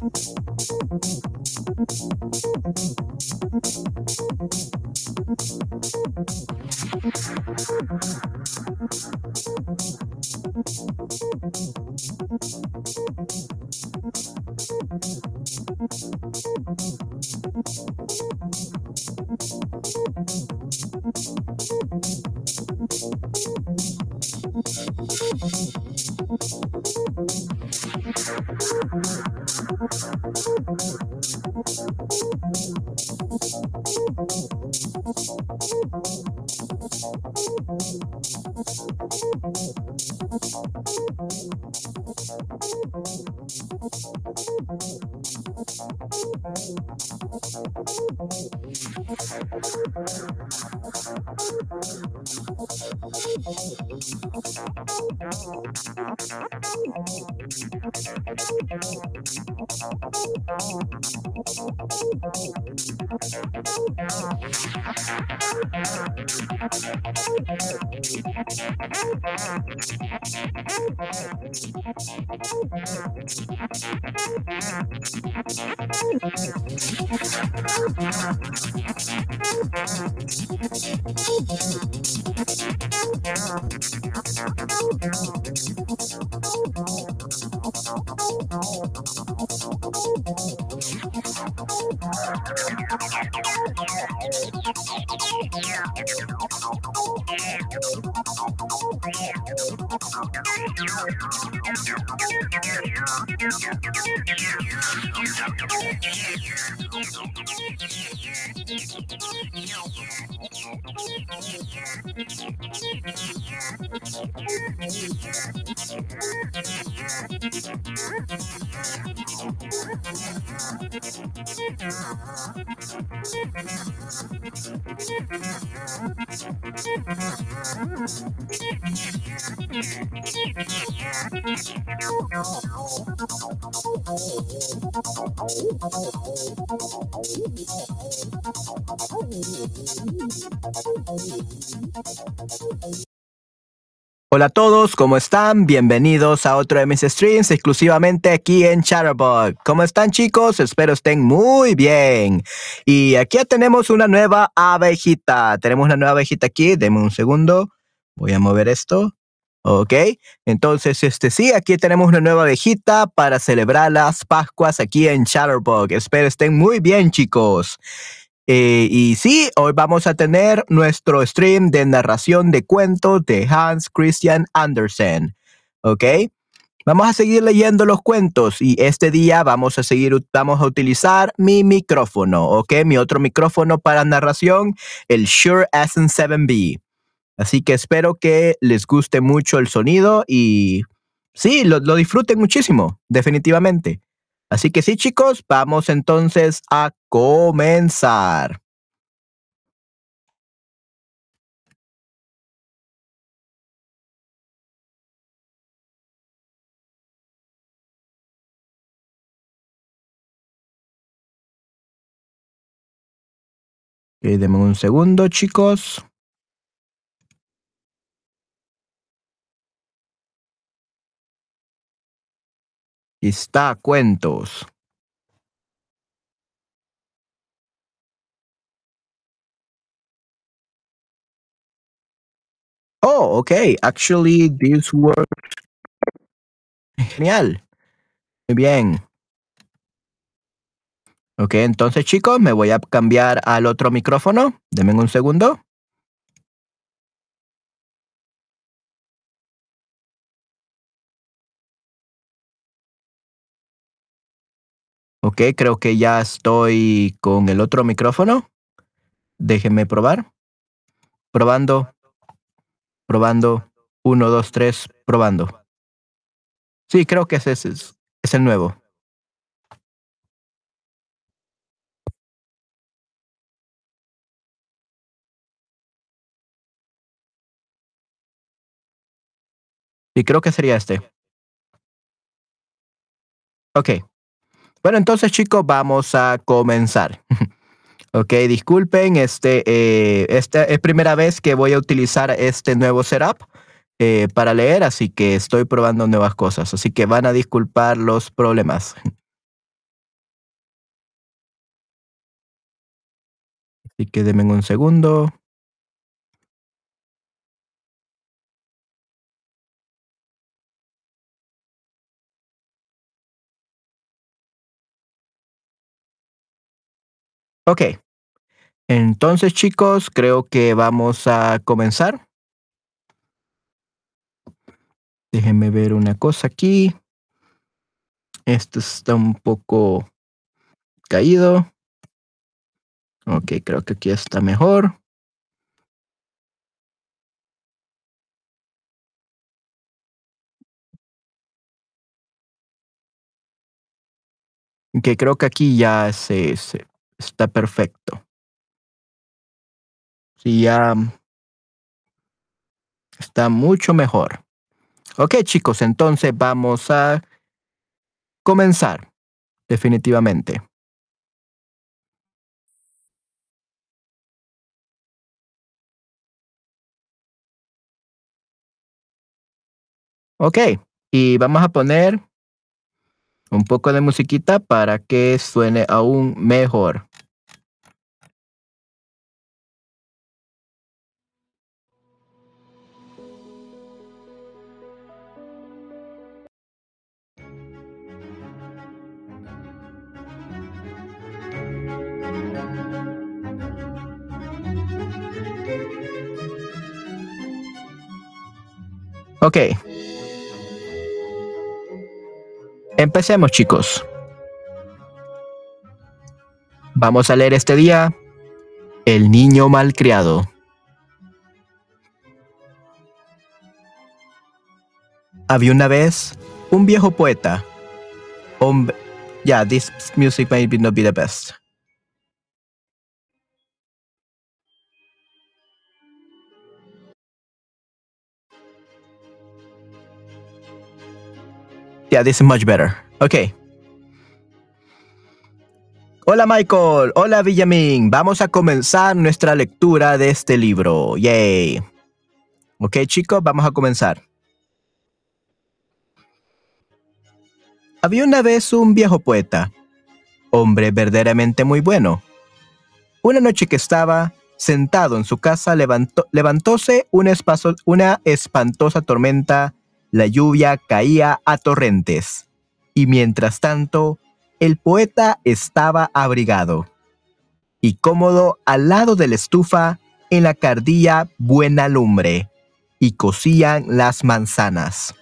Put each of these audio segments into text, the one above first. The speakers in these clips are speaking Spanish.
Hola a ¿cómo están? Bienvenidos a otro de mis streams exclusivamente aquí en Chatterbug. ¿Cómo están chicos? Espero estén muy bien. Y aquí ya tenemos una nueva abejita. Tenemos una nueva abejita aquí. Deme un segundo. Voy a mover esto. Ok. Entonces, este sí, aquí tenemos una nueva abejita para celebrar las Pascuas aquí en Chatterbug. Espero estén muy bien chicos. Eh, y sí, hoy vamos a tener nuestro stream de narración de cuentos de Hans Christian Andersen. ¿Ok? Vamos a seguir leyendo los cuentos y este día vamos a seguir, vamos a utilizar mi micrófono, ¿ok? Mi otro micrófono para narración, el Shure SM7B. Así que espero que les guste mucho el sonido y sí, lo disfruten muchísimo, definitivamente. Así que sí, chicos, vamos entonces a comenzar. Okay, denme un segundo, chicos. Está cuentos. Oh, okay. Actually, this works. Genial. Muy bien. Ok, entonces chicos, me voy a cambiar al otro micrófono. Denme un segundo. Creo que ya estoy con el otro micrófono. Déjenme probar. Probando. Probando. Uno, dos, tres. Probando. Sí, creo que ese es, es el nuevo. Sí, creo que sería este. Ok. Bueno, entonces chicos, vamos a comenzar. ok, disculpen, este, eh, esta es primera vez que voy a utilizar este nuevo setup eh, para leer, así que estoy probando nuevas cosas, así que van a disculpar los problemas. Así que denme un segundo. Ok. Entonces, chicos, creo que vamos a comenzar. Déjenme ver una cosa aquí. Esto está un poco caído. Ok, creo que aquí está mejor. Que creo que aquí ya se, se está perfecto. Sí, ya está mucho mejor. Ok, chicos, entonces vamos a comenzar, definitivamente. Ok, y vamos a poner un poco de musiquita para que suene aún mejor. Empecemos, chicos. Vamos a leer este día El niño malcriado. Había una vez un viejo poeta. Hombre. Yeah, this music may not be the best. Yeah, this is much better. Ok. Hola Michael, hola Villamín. Vamos a comenzar nuestra lectura de este libro. Yay. Ok chicos, vamos a comenzar. Había una vez un viejo poeta, hombre verdaderamente muy bueno. Una noche que estaba sentado en su casa, levantó, levantóse una, espaso, una espantosa tormenta la lluvia caía a torrentes, y mientras tanto, el poeta estaba abrigado y cómodo al lado de la estufa en la cardilla buena lumbre, y cocían las manzanas.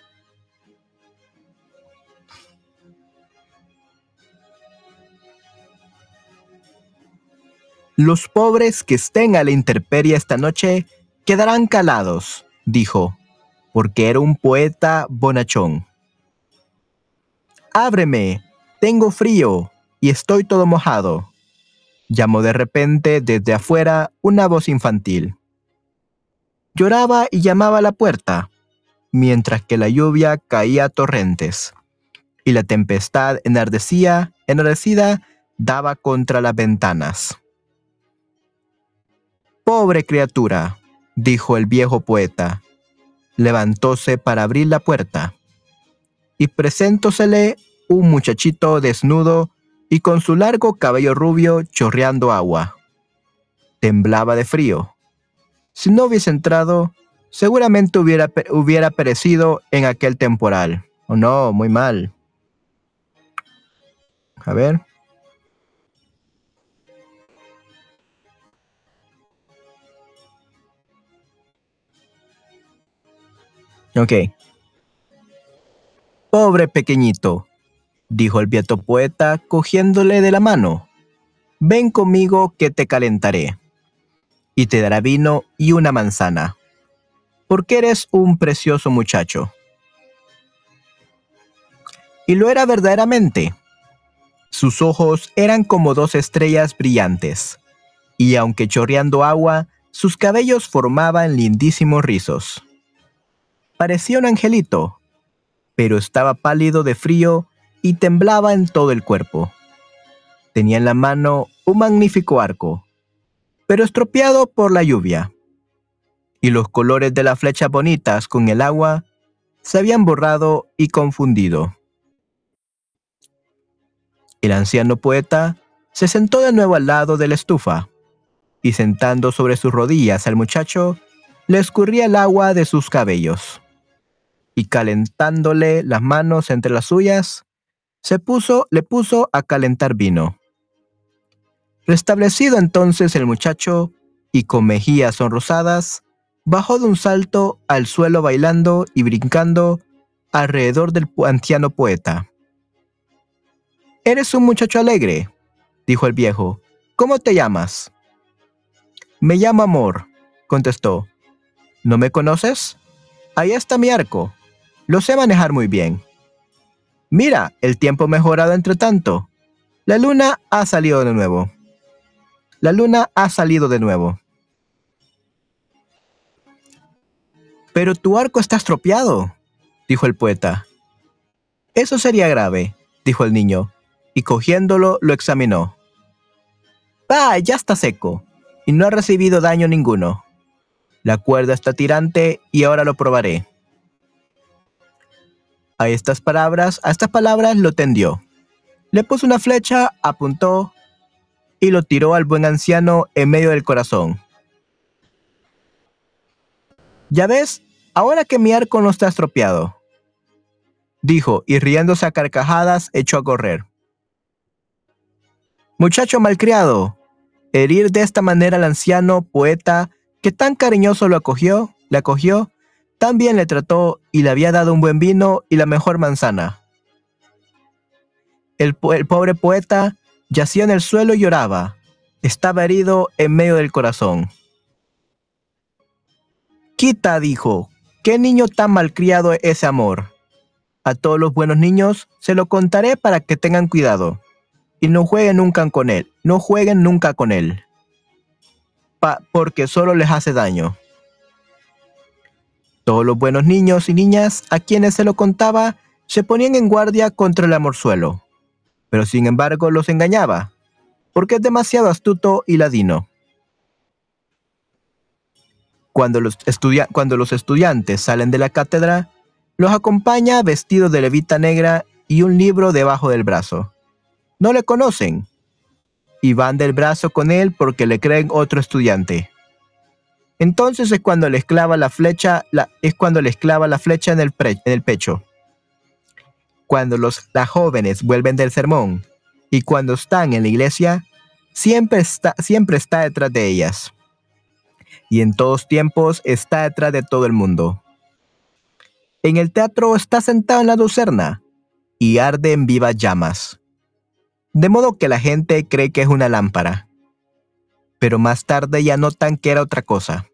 Los pobres que estén a la intemperie esta noche quedarán calados, dijo, porque era un poeta bonachón. Ábreme, tengo frío y estoy todo mojado. Llamó de repente desde afuera una voz infantil. Lloraba y llamaba a la puerta, mientras que la lluvia caía a torrentes, y la tempestad enardecía, enardecida daba contra las ventanas. Pobre criatura, dijo el viejo poeta, levantóse para abrir la puerta, y presentósele un muchachito desnudo y con su largo cabello rubio chorreando agua. Temblaba de frío. Si no hubiese entrado, seguramente hubiera, hubiera perecido en aquel temporal. ¿O no? Muy mal. A ver. Ok. Pobre pequeñito, dijo el viejo poeta cogiéndole de la mano. Ven conmigo que te calentaré, y te dará vino y una manzana, porque eres un precioso muchacho. Y lo era verdaderamente. Sus ojos eran como dos estrellas brillantes, y aunque chorreando agua, sus cabellos formaban lindísimos rizos. Parecía un angelito, pero estaba pálido de frío y temblaba en todo el cuerpo. Tenía en la mano un magnífico arco, pero estropeado por la lluvia, y los colores de las flechas bonitas con el agua se habían borrado y confundido. El anciano poeta se sentó de nuevo al lado de la estufa, y sentando sobre sus rodillas al muchacho, le escurría el agua de sus cabellos. Y calentándole las manos entre las suyas, se puso, le puso a calentar vino. Restablecido entonces el muchacho, y con mejillas sonrosadas, bajó de un salto al suelo bailando y brincando alrededor del anciano poeta. Eres un muchacho alegre, dijo el viejo. ¿Cómo te llamas? Me llamo Amor, contestó. ¿No me conoces? Ahí está mi arco. Lo sé manejar muy bien. Mira, el tiempo ha mejorado entre tanto. La luna ha salido de nuevo. La luna ha salido de nuevo. Pero tu arco está estropeado, dijo el poeta. Eso sería grave, dijo el niño y cogiéndolo lo examinó. ¡Ah! Ya está seco, y no ha recibido daño ninguno. La cuerda está tirante y ahora lo probaré. A estas palabras, a estas palabras lo tendió. Le puso una flecha, apuntó y lo tiró al buen anciano en medio del corazón. Ya ves, ahora que mi arco no está estropeado, dijo, y riéndose a carcajadas echó a correr. Muchacho malcriado, herir de esta manera al anciano poeta que tan cariñoso lo acogió, le acogió, tan bien le trató y le había dado un buen vino y la mejor manzana. El, el pobre poeta yacía en el suelo y lloraba. Estaba herido en medio del corazón. Quita, dijo, ¿qué niño tan malcriado es ese amor? A todos los buenos niños se lo contaré para que tengan cuidado y no jueguen nunca con él. No jueguen nunca con él. porque solo les hace daño. Todos los buenos niños y niñas a quienes se lo contaba se ponían en guardia contra el amorzuelo, pero sin embargo los engañaba, porque es demasiado astuto y ladino. Cuando los, cuando los estudiantes salen de la cátedra, los acompaña vestido de levita negra y un libro debajo del brazo no le conocen y van del brazo con él porque le creen otro estudiante. Entonces es cuando le esclava la flecha, es cuando la flecha en el, en el pecho. Cuando los las jóvenes vuelven del sermón y cuando están en la iglesia, siempre está, siempre está detrás de ellas. Y en todos tiempos está detrás de todo el mundo. En el teatro está sentado en la lucerna y arde en vivas llamas de modo que la gente cree que es una lámpara. Pero más tarde ya notan que era otra cosa.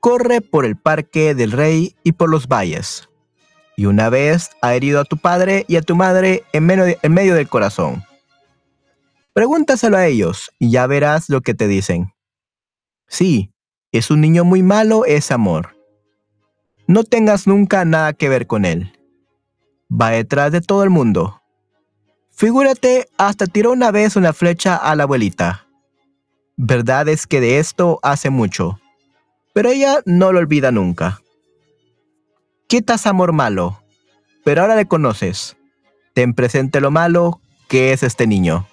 Corre por el parque del rey y por los valles. Y una vez ha herido a tu padre y a tu madre en medio, del corazón. Pregúntaselo a ellos y ya verás lo que te dicen. Sí, es un niño muy malo, es amor. No tengas nunca nada que ver con él. Va detrás de todo el mundo, Figúrate, hasta tiró una vez una flecha a la abuelita. Verdad es que de esto hace mucho, pero ella no lo olvida nunca. Quitas amor malo, pero ahora le conoces. Ten presente lo malo que es este niño.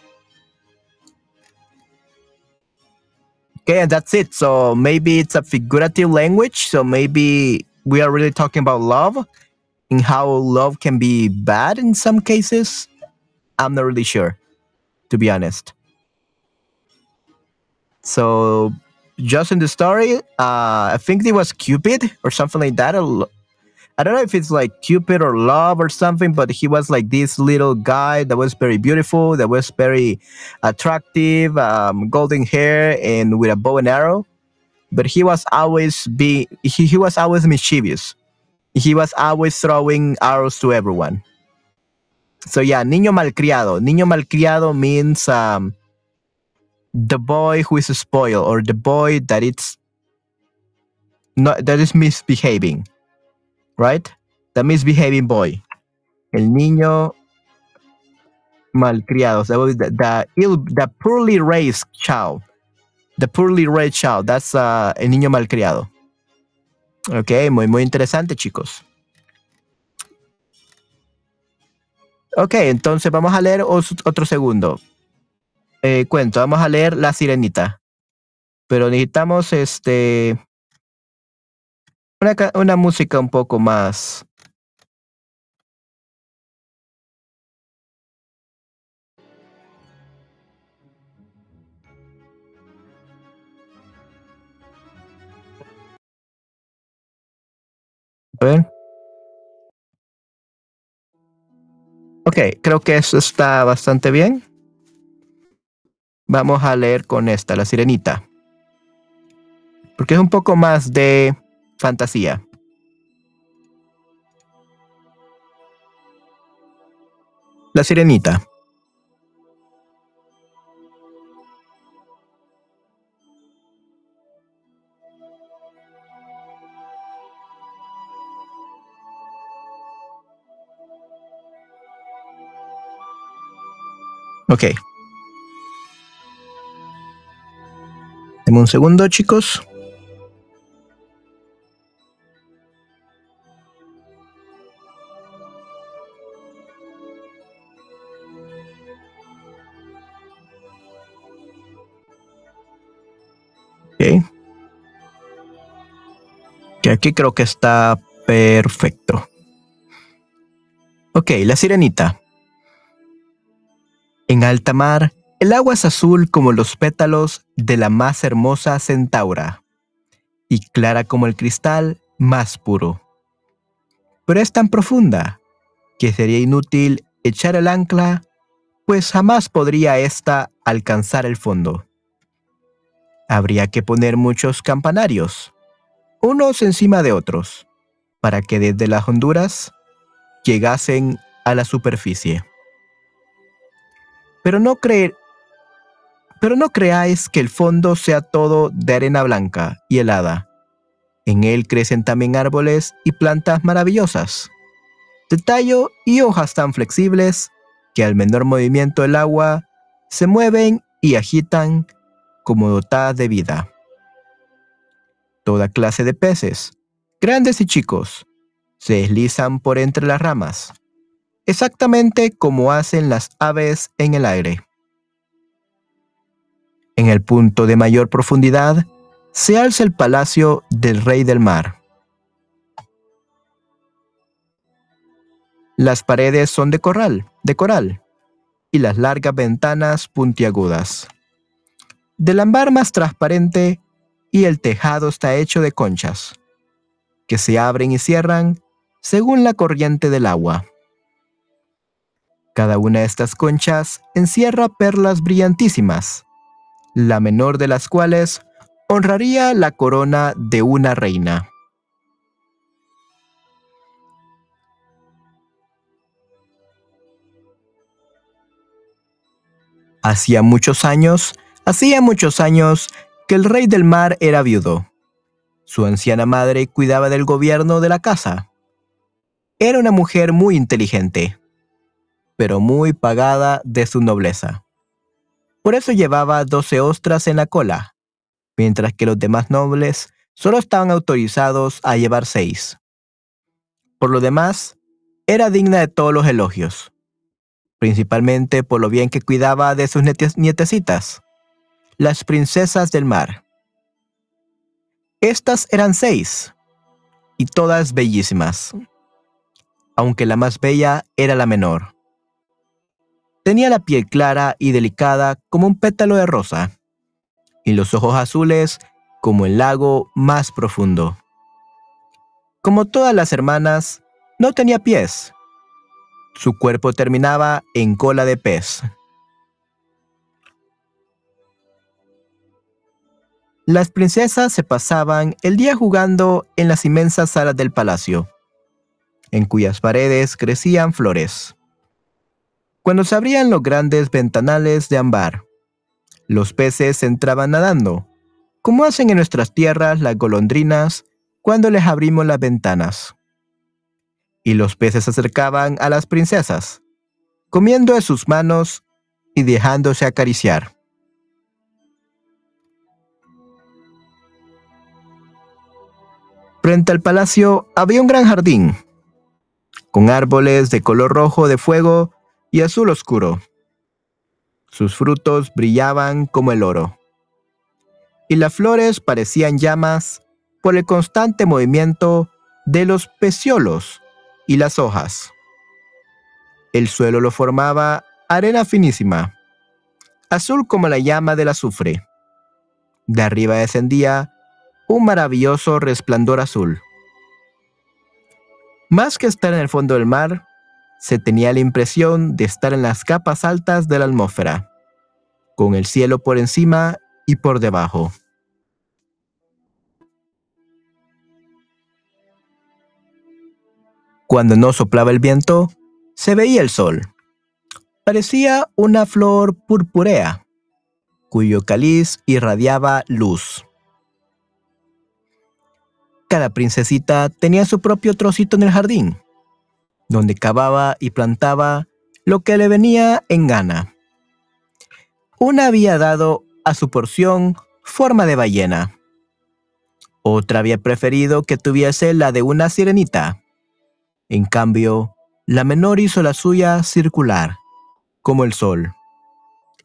Okay, and that's it. So maybe it's a figurative language. So maybe we are really talking about love and how love can be bad in some cases. I'm not really sure, to be honest. So, just in the story, uh, I think it was Cupid or something like that. I don't know if it's like Cupid or love or something, but he was like this little guy that was very beautiful, that was very attractive, um, golden hair, and with a bow and arrow. But he was always be he, he was always mischievous. He was always throwing arrows to everyone. So yeah, niño malcriado. Niño malcriado means um, the boy who is spoiled or the boy that it's not that is misbehaving, right? The misbehaving boy. El niño malcriado. The, the the poorly raised child. The poorly raised child. That's uh, el niño malcriado. Ok, muy, muy interesante, chicos. Ok, entonces vamos a leer otro segundo. Eh, cuento, vamos a leer La Sirenita. Pero necesitamos este una, una música un poco más A. Ok, creo que eso está bastante bien. Vamos a leer con esta, La Sirenita. Porque es un poco más de fantasía. La Sirenita. Ok. Un segundo, chicos. Ok. Que aquí creo que está perfecto. Ok, la sirenita. En alta mar, el agua es azul como los pétalos de la más hermosa centaura, y clara como el cristal más puro. Pero es tan profunda que sería inútil echar el ancla, pues jamás podría ésta alcanzar el fondo. Habría que poner muchos campanarios, unos encima de otros, para que desde las honduras llegasen a la superficie. Pero no creer, pero no creáis que el fondo sea todo de arena blanca y helada. En él crecen también árboles y plantas maravillosas, de tallo y hojas tan flexibles que al menor movimiento del agua se mueven y agitan como dotadas de vida. Toda clase de peces, grandes y chicos, se deslizan por entre las ramas exactamente como hacen las aves en el aire. En el punto de mayor profundidad se alza el palacio del rey del mar. Las paredes son de coral, de coral, y las largas ventanas puntiagudas. Del ámbar más transparente y el tejado está hecho de conchas, que se abren y cierran según la corriente del agua. Cada una de estas conchas encierra perlas brillantísimas, la menor de las cuales honraría la corona de una reina. Hacía muchos años, hacía muchos años que el rey del mar era viudo. Su anciana madre cuidaba del gobierno de la casa. Era una mujer muy inteligente pero muy pagada de su nobleza. Por eso llevaba doce ostras en la cola, mientras que los demás nobles solo estaban autorizados a llevar seis. Por lo demás, era digna de todos los elogios, principalmente por lo bien que cuidaba de sus nietecitas, las princesas del mar. Estas eran seis, y todas bellísimas, aunque la más bella era la menor. Tenía la piel clara y delicada como un pétalo de rosa, y los ojos azules como el lago más profundo. Como todas las hermanas, no tenía pies. Su cuerpo terminaba en cola de pez. Las princesas se pasaban el día jugando en las inmensas salas del palacio, en cuyas paredes crecían flores cuando se abrían los grandes ventanales de ámbar. Los peces entraban nadando, como hacen en nuestras tierras las golondrinas cuando les abrimos las ventanas. Y los peces se acercaban a las princesas, comiendo de sus manos y dejándose acariciar. Frente al palacio había un gran jardín, con árboles de color rojo de fuego y azul oscuro. Sus frutos brillaban como el oro. y las flores parecían llamas por el constante movimiento de los peciolos y las hojas. El suelo lo formaba arena finísima, azul como la llama del azufre. De arriba descendía un maravilloso resplandor azul. Más que estar en el fondo del mar, se tenía la impresión de estar en las capas altas de la atmósfera, con el cielo por encima y por debajo. Cuando no soplaba el viento, se veía el sol. Parecía una flor purpúrea, cuyo cáliz irradiaba luz. Cada princesita tenía su propio trocito en el jardín, donde cavaba y plantaba lo que le venía en gana. Una había dado a su porción forma de ballena. Otra había preferido que tuviese la de una sirenita. En cambio, la menor hizo la suya circular, como el sol.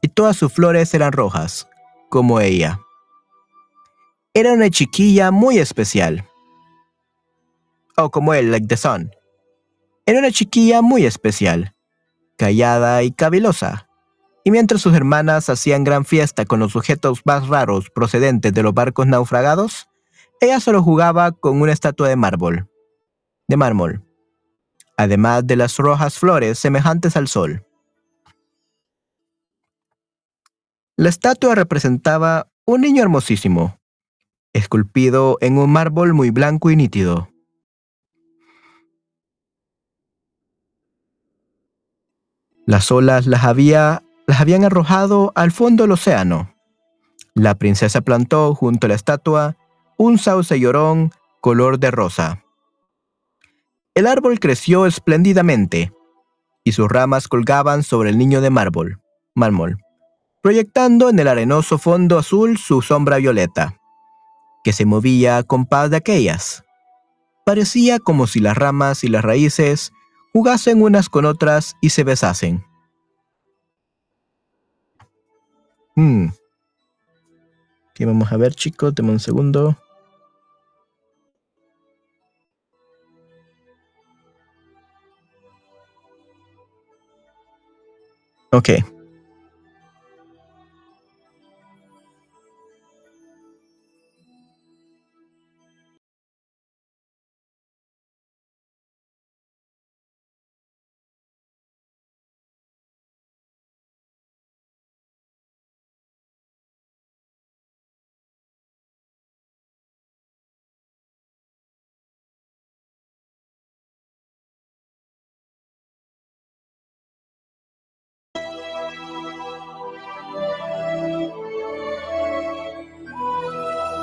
Y todas sus flores eran rojas, como ella. Era una chiquilla muy especial. O como él, like the sun. Era una chiquilla muy especial, callada y cavilosa. Y mientras sus hermanas hacían gran fiesta con los sujetos más raros procedentes de los barcos naufragados, ella solo jugaba con una estatua de mármol. De mármol además de las rojas flores semejantes al sol. La estatua representaba un niño hermosísimo, esculpido en un mármol muy blanco y nítido. Las olas las, había, las habían arrojado al fondo del océano. La princesa plantó junto a la estatua un sauce llorón color de rosa. El árbol creció espléndidamente, y sus ramas colgaban sobre el niño de mármol, mármol, proyectando en el arenoso fondo azul su sombra violeta, que se movía con paz de aquellas. Parecía como si las ramas y las raíces jugasen unas con otras y se besasen. Hmm. ¿Qué vamos a ver, chicos? Deme un segundo. Ok.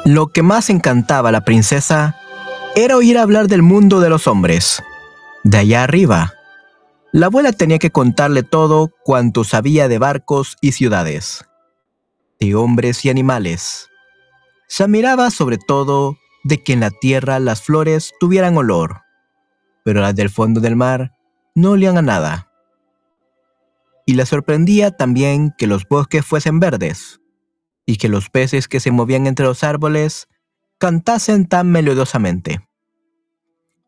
Lo que más encantaba a la princesa era oír hablar del mundo de los hombres. De allá arriba, la abuela tenía que contarle todo cuanto sabía de barcos y ciudades, de hombres y animales. Se admiraba sobre todo de que en la tierra las flores tuvieran olor, pero las del fondo del mar no olían a nada. Y le sorprendía también que los bosques fuesen verdes, y que los peces que se movían entre los árboles cantasen tan melodiosamente.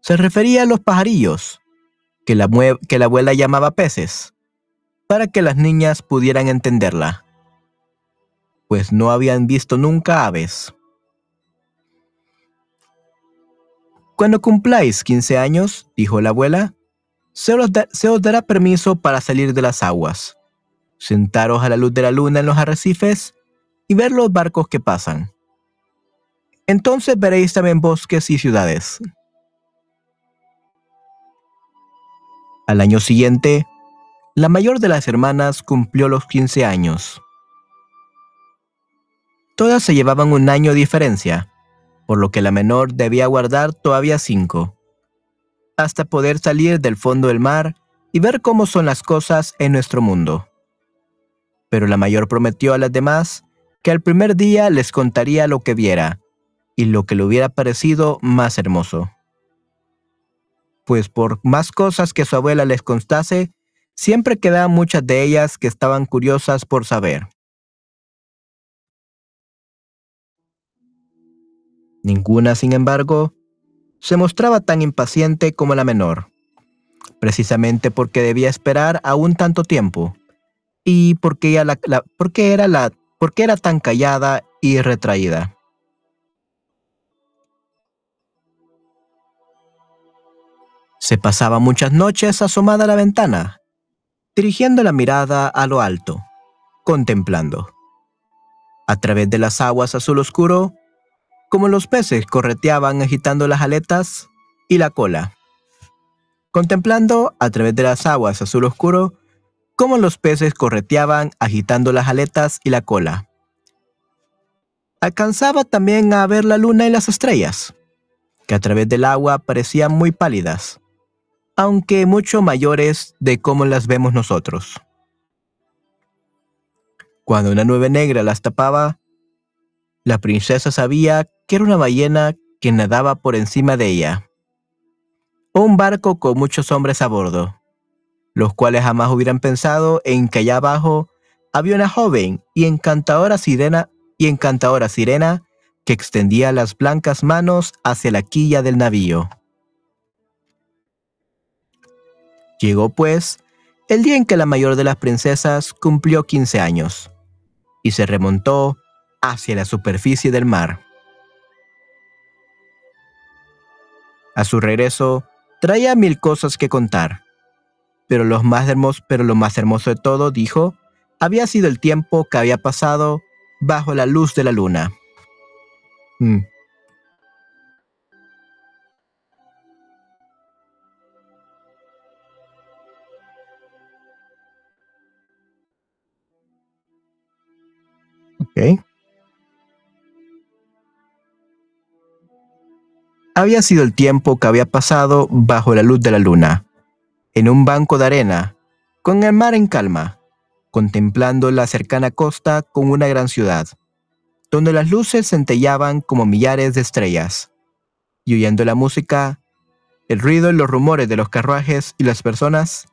Se refería a los pajarillos, que la, abuela llamaba peces, para que las niñas pudieran entenderla, pues no habían visto nunca aves. Cuando cumpláis 15 años, dijo la abuela, se os dará permiso para salir de las aguas, sentaros a la luz de la luna en los arrecifes y ver los barcos que pasan. Entonces veréis también bosques y ciudades. Al año siguiente, la mayor de las hermanas cumplió los 15 años. Todas se llevaban un año de diferencia, por lo que la menor debía guardar todavía cinco, hasta poder salir del fondo del mar y ver cómo son las cosas en nuestro mundo. Pero la mayor prometió a las demás que al primer día les contaría lo que viera y lo que le hubiera parecido más hermoso. Pues por más cosas que su abuela les contase, siempre quedaban muchas de ellas que estaban curiosas por saber. Ninguna, sin embargo, se mostraba tan impaciente como la menor, precisamente porque debía esperar aún tanto tiempo y porque, era, la, porque era tan callada y retraída. Se pasaba muchas noches asomada a la ventana, dirigiendo la mirada a lo alto, contemplando. A través de las aguas azul oscuro, como los peces correteaban agitando las aletas y la cola. Contemplando a través de las aguas azul oscuro, como los peces correteaban agitando las aletas y la cola. Alcanzaba también a ver la luna y las estrellas, que a través del agua parecían muy pálidas, aunque mucho mayores de cómo las vemos nosotros. Cuando una nube negra las tapaba, la princesa sabía que era una ballena que nadaba por encima de ella, un barco con muchos hombres a bordo los cuales jamás hubieran pensado en que allá abajo había una joven y encantadora sirena y encantadora sirena que extendía las blancas manos hacia la quilla del navío. Llegó pues el día en que la mayor de las princesas cumplió 15 años y se remontó hacia la superficie del mar. A su regreso, traía mil cosas que contar pero, lo más hermoso, pero lo más hermoso de todo, dijo, había sido el tiempo que había pasado bajo la luz de la luna. Mm. Ok. Había sido el tiempo que había pasado bajo la luz de la luna en un banco de arena, con el mar en calma, contemplando la cercana costa con una gran ciudad, donde las luces centellaban como millares de estrellas, y oyendo la música, el ruido y los rumores de los carruajes y las personas,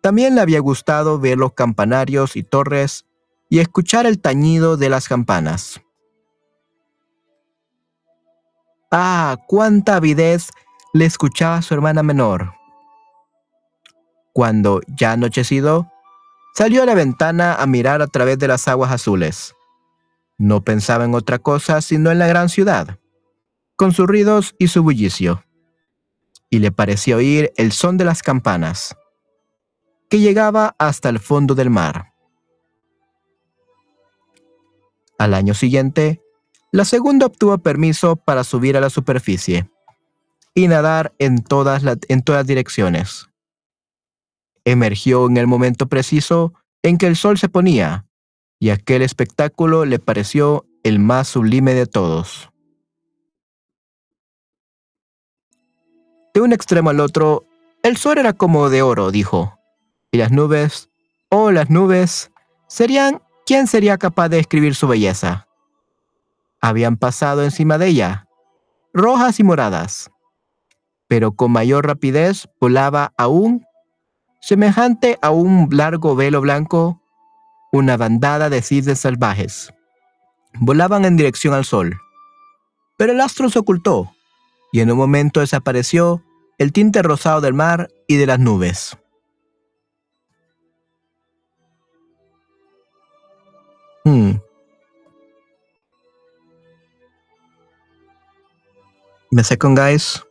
también le había gustado ver los campanarios y torres y escuchar el tañido de las campanas. Ah, cuánta avidez le escuchaba a su hermana menor cuando, ya anochecido, salió a la ventana a mirar a través de las aguas azules. No pensaba en otra cosa sino en la gran ciudad, con sus ruidos y su bullicio. Y le pareció oír el son de las campanas, que llegaba hasta el fondo del mar. Al año siguiente, la segunda obtuvo permiso para subir a la superficie y nadar en todas, en todas direcciones emergió en el momento preciso en que el sol se ponía, y aquel espectáculo le pareció el más sublime de todos. De un extremo al otro, el sol era como de oro, dijo, y las nubes, oh las nubes, serían, ¿quién sería capaz de describir su belleza? Habían pasado encima de ella, rojas y moradas, pero con mayor rapidez volaba aún Semejante a un largo velo blanco, una bandada de cisnes salvajes volaban en dirección al sol. Pero el astro se ocultó y en un momento desapareció el tinte rosado del mar y de las nubes. Hmm. Me second guys.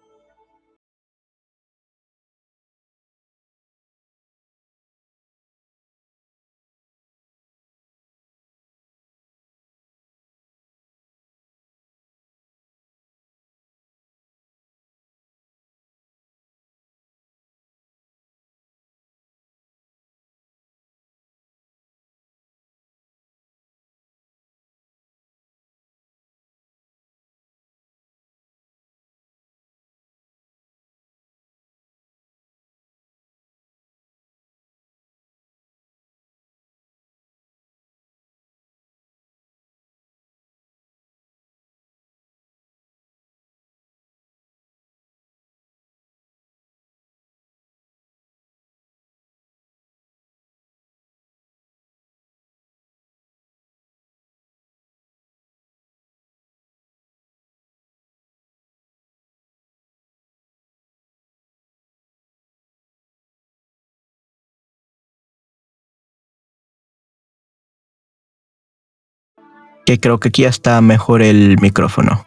Ok, creo que aquí está mejor el micrófono.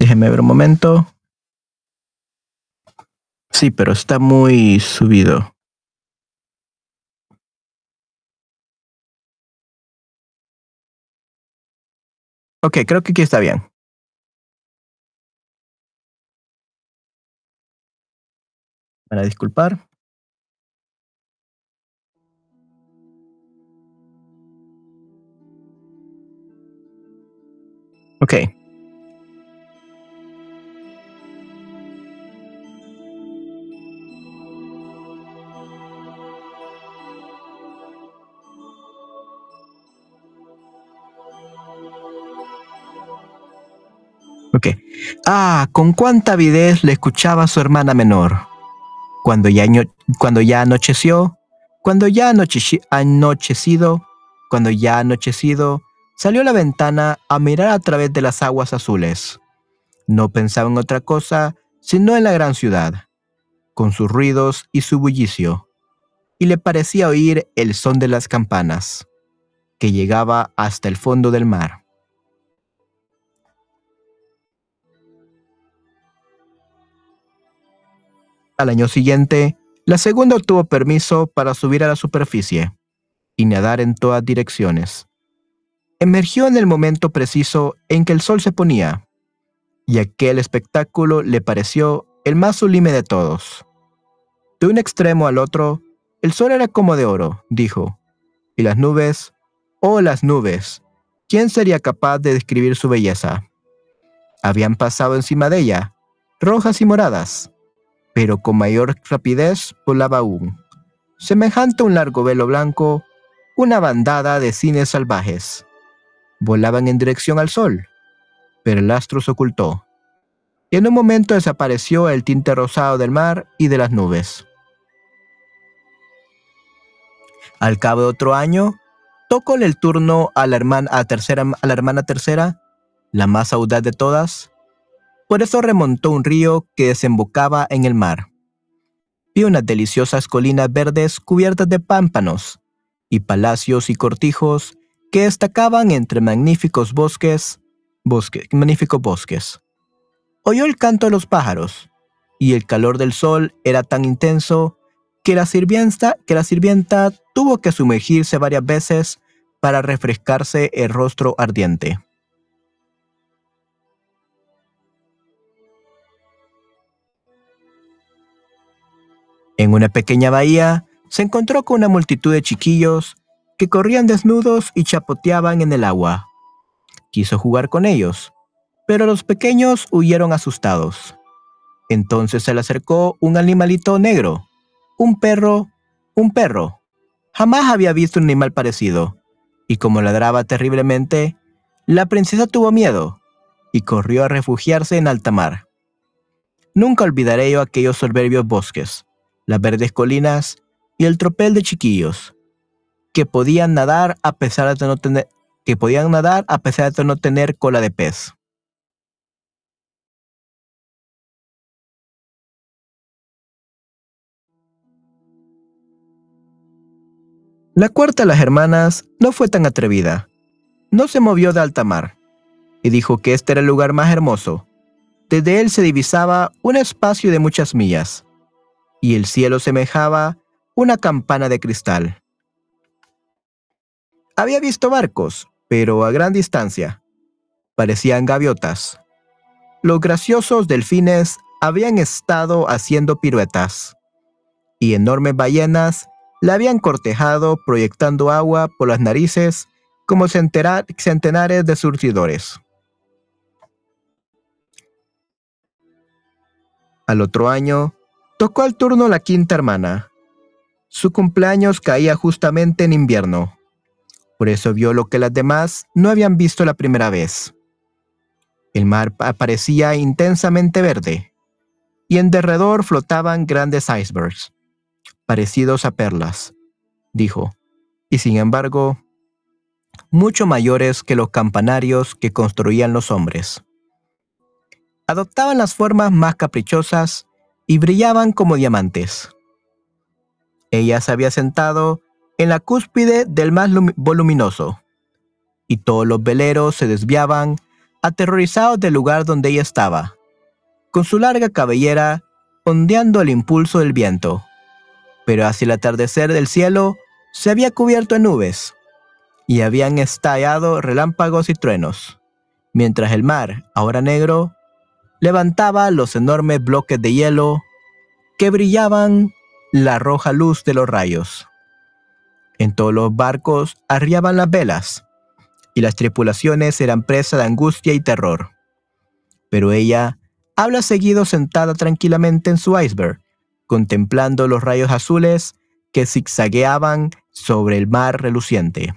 Déjeme ver un momento. Sí, pero está muy subido. Ok, creo que aquí está bien. Para disculpar. Ok. Ok. Ah, con cuánta avidez le escuchaba su hermana menor. Cuando ya, cuando ya anocheció, cuando ya anochecido, cuando ya anochecido, salió a la ventana a mirar a través de las aguas azules. No pensaba en otra cosa sino en la gran ciudad, con sus ruidos y su bullicio, y le parecía oír el son de las campanas, que llegaba hasta el fondo del mar. Al año siguiente, la segunda obtuvo permiso para subir a la superficie y nadar en todas direcciones. Emergió en el momento preciso en que el sol se ponía, y aquel espectáculo le pareció el más sublime de todos. De un extremo al otro, el sol era como de oro, dijo, y las nubes, oh las nubes, ¿quién sería capaz de describir su belleza? Habían pasado encima de ella, rojas y moradas, pero con mayor rapidez volaba aún. Semejante a un largo velo blanco, una bandada de cines salvajes. Volaban en dirección al sol, pero el astro se ocultó, y en un momento desapareció el tinte rosado del mar y de las nubes. Al cabo de otro año, tocó el turno a la hermana, tercera, a la hermana tercera, la más audaz de todas, por eso remontó un río que desembocaba en el mar. Vio unas deliciosas colinas verdes cubiertas de pámpanos y palacios y cortijos que destacaban entre magníficos bosques, magníficos bosques. Oyó el canto de los pájaros y el calor del sol era tan intenso que la sirvienta, que la sirvienta tuvo que sumergirse varias veces para refrescarse el rostro ardiente. En una pequeña bahía se encontró con una multitud de chiquillos que corrían desnudos y chapoteaban en el agua. Quiso jugar con ellos, pero los pequeños huyeron asustados. Entonces se le acercó un animalito negro, un perro, un perro. Jamás había visto un animal parecido, y como ladraba terriblemente, la princesa tuvo miedo y corrió a refugiarse en alta mar. Nunca olvidaré yo aquellos soberbios bosques, las verdes colinas y el tropel de chiquillos que podían nadar a pesar de no tener que podían nadar a pesar de no tener cola de pez. La cuarta de las hermanas no fue tan atrevida. No se movió de alta mar y dijo que este era el lugar más hermoso. Desde él se divisaba un espacio de muchas millas y el cielo semejaba una campana de cristal. Había visto barcos, pero a gran distancia. Parecían gaviotas. Los graciosos delfines habían estado haciendo piruetas, y enormes ballenas la habían cortejado proyectando agua por las narices como centenares de surtidores. Al otro año, Tocó al turno la quinta hermana. Su cumpleaños caía justamente en invierno. Por eso vio lo que las demás no habían visto la primera vez. El mar aparecía intensamente verde, y en derredor flotaban grandes icebergs, parecidos a perlas, dijo, y sin embargo, mucho mayores que los campanarios que construían los hombres. Adoptaban las formas más caprichosas y brillaban como diamantes. Ella se había sentado en la cúspide del más voluminoso, y todos los veleros se desviaban, aterrorizados del lugar donde ella estaba, con su larga cabellera ondeando el impulso del viento. Pero hacia el atardecer del cielo se había cubierto en nubes, y habían estallado relámpagos y truenos, mientras el mar, ahora negro, levantaba los enormes bloques de hielo que brillaban la roja luz de los rayos. En todos los barcos arriaban las velas, y las tripulaciones eran presa de angustia y terror. Pero ella habla seguido sentada tranquilamente en su iceberg, contemplando los rayos azules que zigzagueaban sobre el mar reluciente.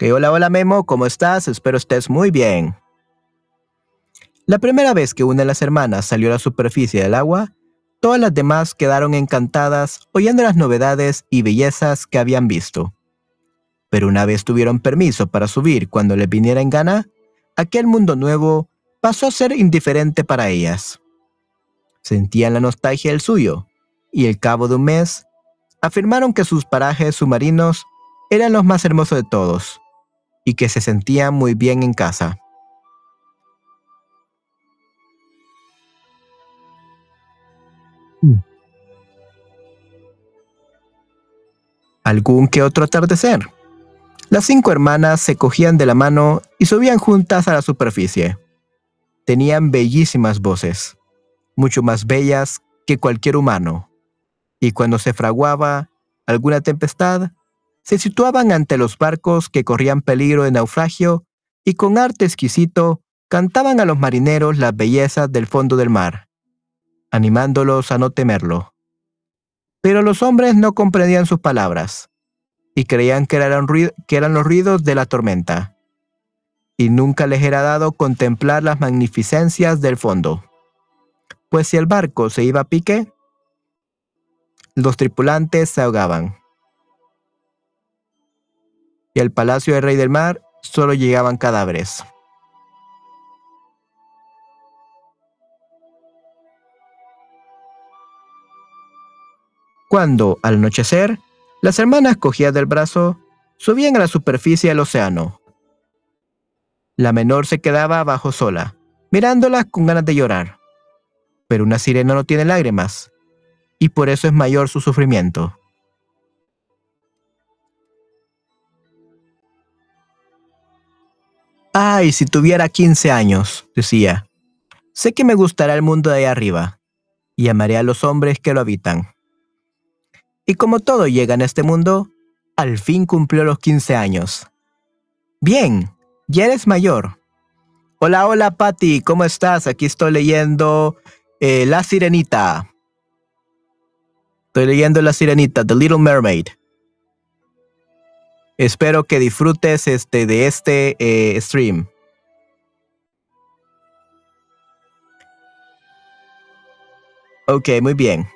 hola, hola Memo, ¿cómo estás? Espero estés muy bien. La primera vez que una de las hermanas salió a la superficie del agua, todas las demás quedaron encantadas oyendo las novedades y bellezas que habían visto. Pero una vez tuvieron permiso para subir cuando les viniera en gana, aquel mundo nuevo pasó a ser indiferente para ellas. Sentían la nostalgia del suyo, y al cabo de un mes, afirmaron que sus parajes submarinos eran los más hermosos de todos, y que se sentían muy bien en casa. Algún que otro atardecer. Las cinco hermanas se cogían de la mano y subían juntas a la superficie. Tenían bellísimas voces, mucho más bellas que cualquier humano, y cuando se fraguaba alguna tempestad, se situaban ante los barcos que corrían peligro de naufragio y con arte exquisito cantaban a los marineros las bellezas del fondo del mar, animándolos a no temerlo. Pero los hombres no comprendían sus palabras y creían que eran, que eran los ruidos de la tormenta. Y nunca les era dado contemplar las magnificencias del fondo. Pues si el barco se iba a pique, los tripulantes se ahogaban. Y al palacio del rey del mar solo llegaban cadáveres. Cuando, al anochecer, las hermanas cogidas del brazo subían a la superficie del océano. La menor se quedaba abajo sola, mirándolas con ganas de llorar. Pero una sirena no tiene lágrimas, y por eso es mayor su sufrimiento. Ay, si tuviera 15 años, decía. Sé que me gustará el mundo de ahí arriba, y amaré a los hombres que lo habitan. Y como todo llega en este mundo, al fin cumplió los 15 años. Bien, ya eres mayor. Hola, hola Patty, ¿cómo estás? Aquí estoy leyendo eh, La Sirenita. Estoy leyendo La Sirenita, The Little Mermaid. Espero que disfrutes este, de este eh, stream. Ok, muy bien.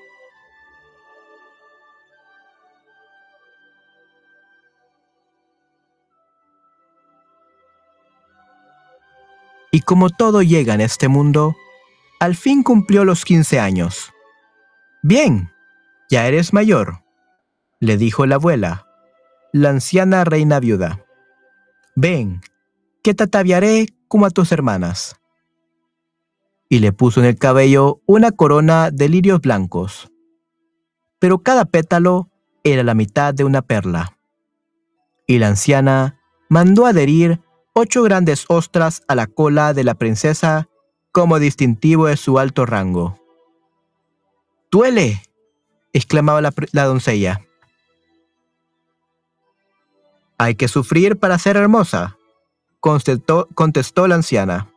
Y como todo llega en este mundo, al fin cumplió los 15 años. Bien, ya eres mayor, le dijo la abuela, la anciana reina viuda. Ven, que te ataviaré como a tus hermanas. Y le puso en el cabello una corona de lirios blancos, pero cada pétalo era la mitad de una perla. Y la anciana mandó adherir ocho grandes ostras a la cola de la princesa como distintivo de su alto rango. ¡Duele! exclamaba la, doncella. Hay que sufrir para ser hermosa, contestó, contestó la anciana.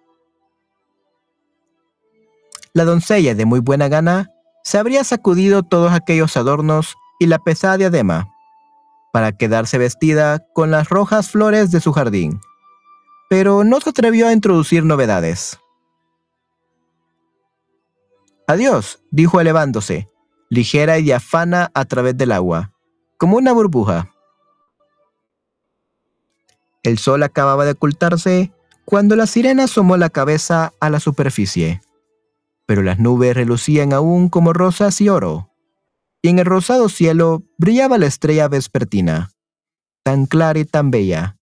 La doncella, de muy buena gana, se habría sacudido todos aquellos adornos y la pesada diadema, para quedarse vestida con las rojas flores de su jardín pero no se atrevió a introducir novedades. Adiós, dijo elevándose, ligera y diafana a través del agua, como una burbuja. El sol acababa de ocultarse cuando la sirena asomó la cabeza a la superficie, pero las nubes relucían aún como rosas y oro, y en el rosado cielo brillaba la estrella vespertina, tan clara y tan bella.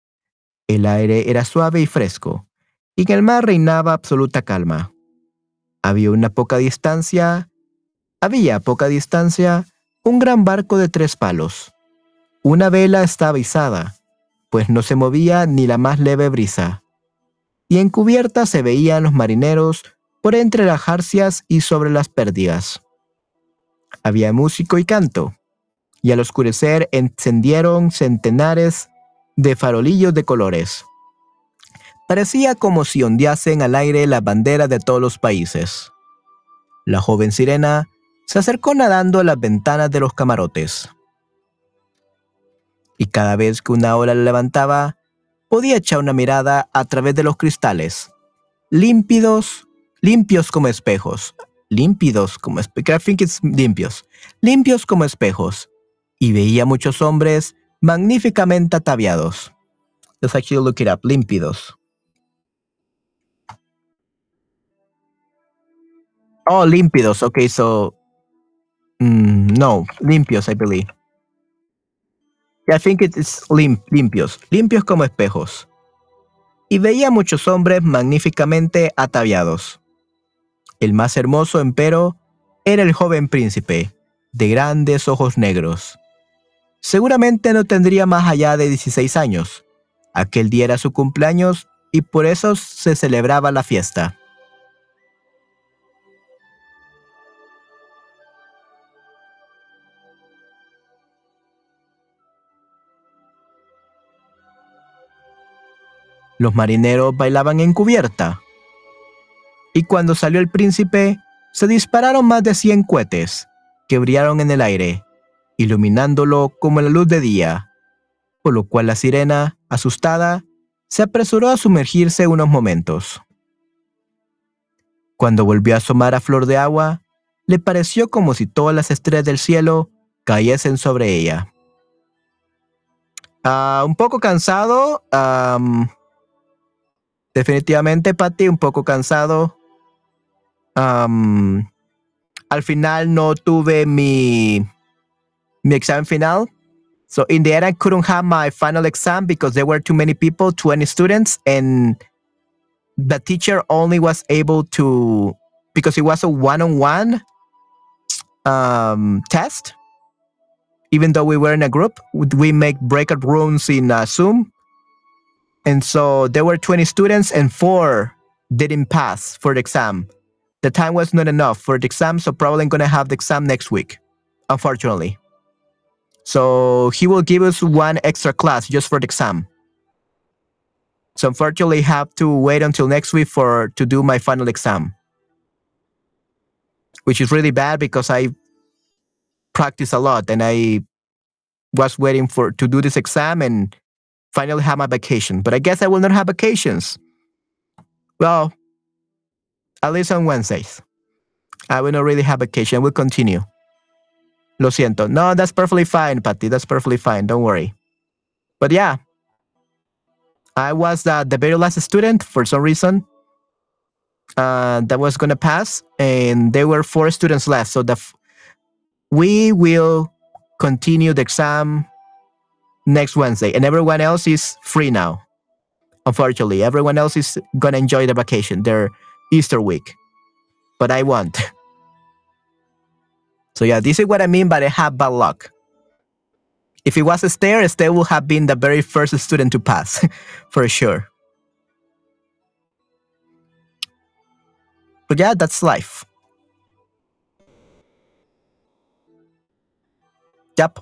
El aire era suave y fresco, y en el mar reinaba absoluta calma. Había una poca distancia, había poca distancia un gran barco de tres palos. Una vela estaba izada, pues no se movía ni la más leve brisa. Y en cubierta se veían los marineros por entre las jarcias y sobre las pérdidas. Había músico y canto, y al oscurecer encendieron centenares de farolillos de colores. Parecía como si ondeasen al aire la bandera de todos los países. La joven sirena se acercó nadando a las ventanas de los camarotes. Y cada vez que una ola la levantaba, podía echar una mirada a través de los cristales, límpidos, limpios como espejos, límpidos como espejos, limpios, limpios como espejos, y veía muchos hombres magníficamente ataviados. Let's actually look it up, límpidos. Oh, límpidos. Okay, so mm, no, limpios, I believe. I think it is lim limpios, limpios como espejos. Y veía muchos hombres magníficamente ataviados. El más hermoso, empero, era el joven príncipe, de grandes ojos negros. Seguramente no tendría más allá de 16 años. Aquel día era su cumpleaños y por eso se celebraba la fiesta. Los marineros bailaban en cubierta. Y cuando salió el príncipe, se dispararon más de cien cohetes, que brillaron en el aire, iluminándolo como la luz de día, por lo cual la sirena, asustada, se apresuró a sumergirse unos momentos. Cuando volvió a asomar a flor de agua, le pareció como si todas las estrellas del cielo cayesen sobre ella. Ah, un poco cansado, definitivamente, Patty, un poco cansado. al final no tuve mi, mi examen final. So in the end, I couldn't have my final exam because there were too many people, 20 students, and the teacher only was able to, because it was a one-on-one um, test. Even though we were in a group, we make breakout rooms in uh, Zoom. And so there were 20 students and four didn't pass for the exam. The time was not enough for the exam, so probably I'm going to have the exam next week, unfortunately. So he will give us one extra class just for the exam. So unfortunately, have to wait until next week for to do my final exam, which is really bad because I practice a lot and I was waiting for to do this exam and finally have my vacation. But I guess I will not have vacations. Well, at least on Wednesdays. I will not really have vacation. I will continue. Lo siento. No, that's perfectly fine, Patty. That's perfectly fine. Don't worry. But yeah, I was uh, the very last student for some reason uh, that was going to pass, and there were four students left. So the we will continue the exam next Wednesday, and everyone else is free now. Unfortunately, everyone else is gonna enjoy their vacation, their Easter week, but I won't. So yeah, this is what I mean by I have bad luck. If it was Esther, Esther would have been the very first student to pass, for sure. But yeah, that's life. Yep.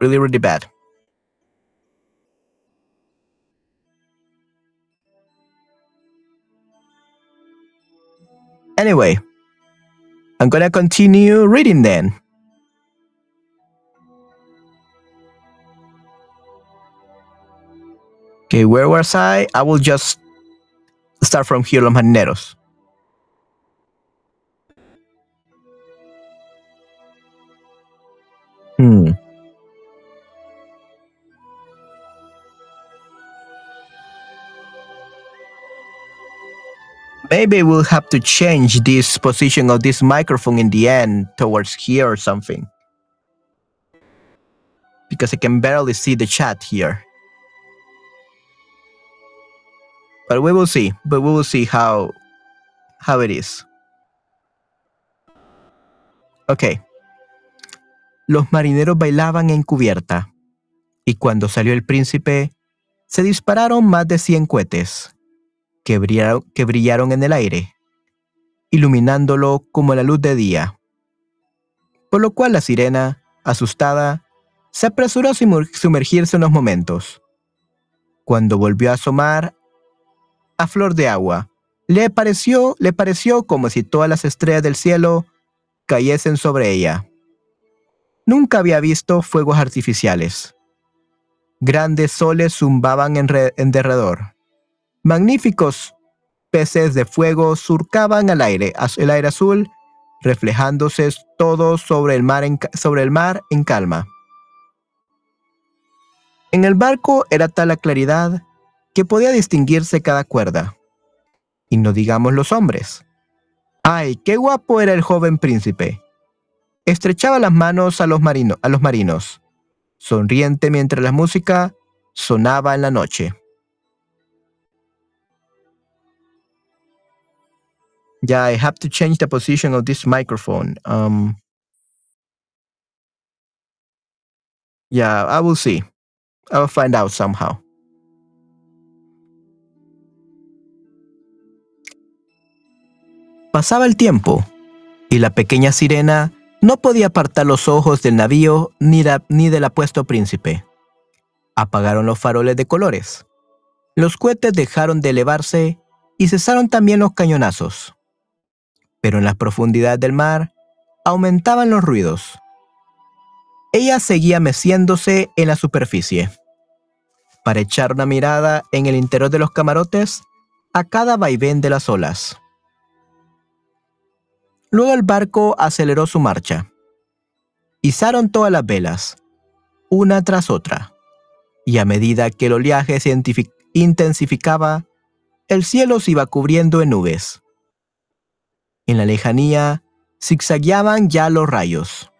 Really, really bad. Anyway, I'm gonna continue reading then. Okay, where was I? I will just start from here, Los Marineros. Hmm. Maybe we'll have to change this position of this microphone in the end towards here or something. Because I can barely see the chat here. But we will see. But we will see how how it is. Ok. Los marineros bailaban en cubierta, y cuando salió el príncipe, se dispararon más de cien cohetes, que brillaron, que brillaron en el aire, iluminándolo como la luz de día. Por lo cual la sirena, asustada, se apresuró a sumergirse unos momentos. Cuando volvió a asomar a flor de agua, le pareció, le pareció como si todas las estrellas del cielo cayesen sobre ella. Nunca había visto fuegos artificiales. Grandes soles zumbaban en, en derredor. Magníficos peces de fuego surcaban al aire, el aire azul, reflejándose todo sobre el mar en, calma. En el barco era tal la claridad que podía distinguirse cada cuerda. Y no digamos los hombres. ¡Ay, qué guapo era el joven príncipe! Estrechaba las manos a los, a los marinos, sonriente mientras la música sonaba en la noche. Yeah, I have to change the position of this microphone. Um, yeah, I will see. I will find out somehow. Pasaba el tiempo, y la pequeña sirena no podía apartar los ojos del navío ni, ni del apuesto príncipe. Apagaron los faroles de colores. Los cohetes dejaron de elevarse y cesaron también los cañonazos. Pero en las profundidades del mar aumentaban los ruidos. Ella seguía meciéndose en la superficie. Para echar una mirada en el interior de los camarotes a cada vaivén de las olas. Luego el barco aceleró su marcha. Izaron todas las velas, una tras otra, y a medida que el oleaje se intensificaba, el cielo se iba cubriendo en nubes. En la lejanía zigzagueaban ya los rayos.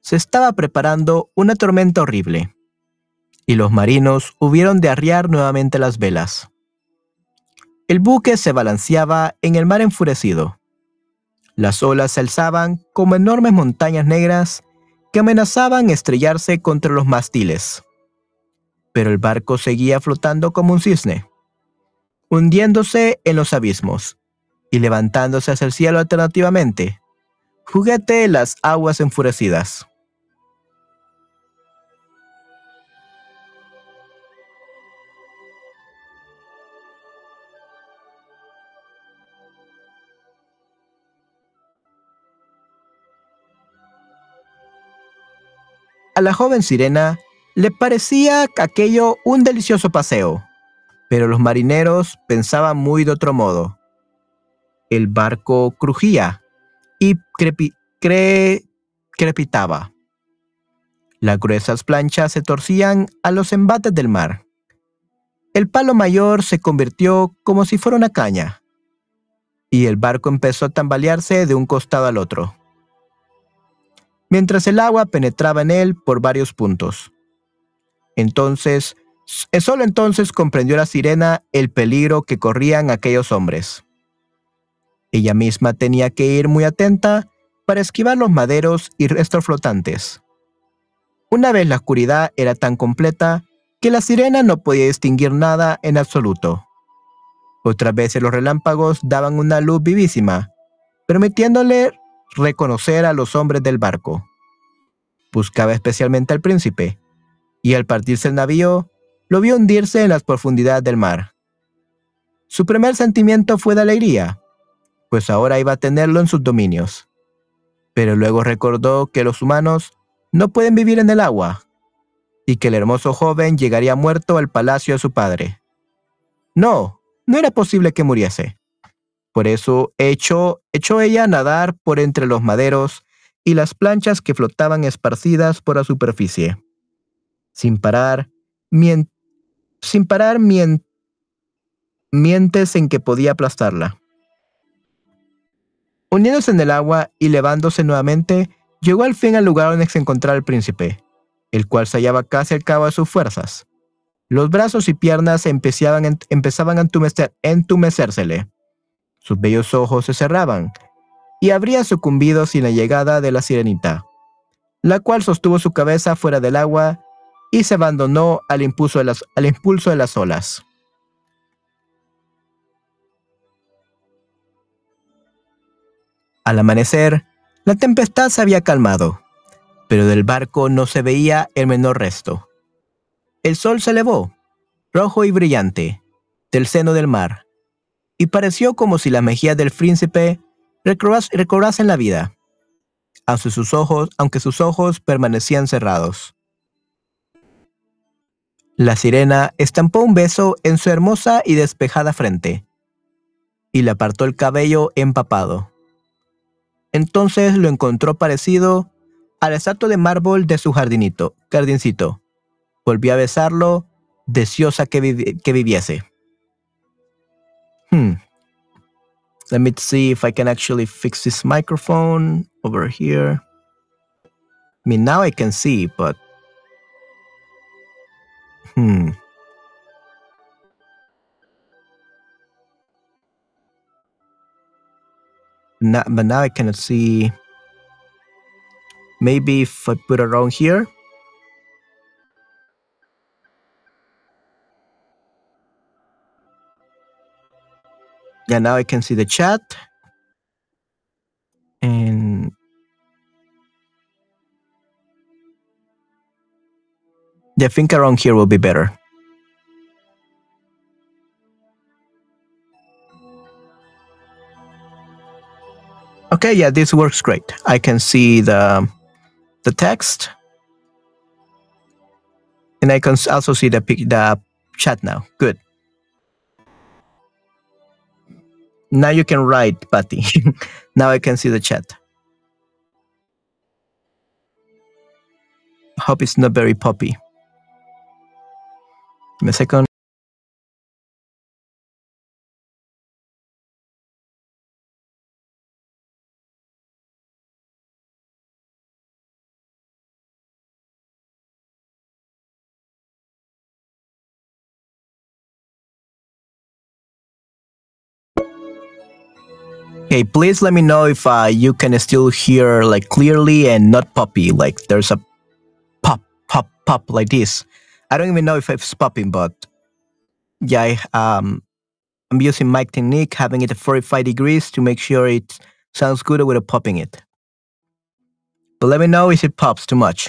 Se estaba preparando una tormenta horrible, y los marinos hubieron de arriar nuevamente las velas. El buque se balanceaba en el mar enfurecido las olas se alzaban como enormes montañas negras que amenazaban estrellarse contra los mástiles. Pero el barco seguía flotando como un cisne, hundiéndose en los abismos y levantándose hacia el cielo alternativamente, juguete las aguas enfurecidas. A la joven sirena le parecía aquello un delicioso paseo, pero los marineros pensaban muy de otro modo. El barco crujía y crepitaba. Las gruesas planchas se torcían a los embates del mar. El palo mayor se convirtió como si fuera una caña, y el barco empezó a tambalearse de un costado al otro mientras el agua penetraba en él por varios puntos. Entonces, solo entonces comprendió la sirena el peligro que corrían aquellos hombres. Ella misma tenía que ir muy atenta para esquivar los maderos y restos flotantes. Una vez la oscuridad era tan completa que la sirena no podía distinguir nada en absoluto. Otras veces los relámpagos daban una luz vivísima, permitiéndole reconocer a los hombres del barco. Buscaba especialmente al príncipe, y al partirse el navío, lo vio hundirse en las profundidades del mar. Su primer sentimiento fue de alegría, pues ahora iba a tenerlo en sus dominios. Pero luego recordó que los humanos no pueden vivir en el agua, y que el hermoso joven llegaría muerto al palacio de su padre. No, no era posible que muriese. Por eso echó, echó ella a nadar por entre los maderos y las planchas que flotaban esparcidas por la superficie. Sin parar, sin parar mientes en que podía aplastarla. Uniéndose en el agua y levándose nuevamente, llegó al fin al lugar donde se encontraba el príncipe, el cual se hallaba casi al cabo de sus fuerzas. Los brazos y piernas empezaban, empezaban a entumecérsele. Sus bellos ojos se cerraban, y habría sucumbido sin la llegada de la sirenita, la cual sostuvo su cabeza fuera del agua y se abandonó al impulso al impulso de las olas. Al amanecer, la tempestad se había calmado, pero del barco no se veía el menor resto. El sol se elevó, rojo y brillante, del seno del mar, y pareció como si las mejillas del príncipe recobrasen la vida, aunque sus ojos, aunque sus ojos permanecían cerrados. La sirena estampó un beso en su hermosa y despejada frente, y le apartó el cabello empapado. Entonces lo encontró parecido al estatua de mármol de su jardinito, jardincito. Volvió a besarlo, deseosa que, que viviese. Hmm. Let me see if I can actually fix this microphone over here. I mean, now I can see, but Hmm. But now I cannot see. Maybe if I put around here. Yeah, now I can see the chat. And I think around here will be better. Okay, yeah, this works great. I can see the the text, and I can also see the the chat now. Good. Now you can write, Patty. now I can see the chat. Hope it's not very poppy. Me a second. Okay, please let me know if uh, you can still hear like clearly and not poppy. Like there's a pop, pop, pop like this. I don't even know if it's popping, but yeah, I, um, I'm using mic technique, having it at 45 degrees to make sure it sounds good without popping it. But let me know if it pops too much.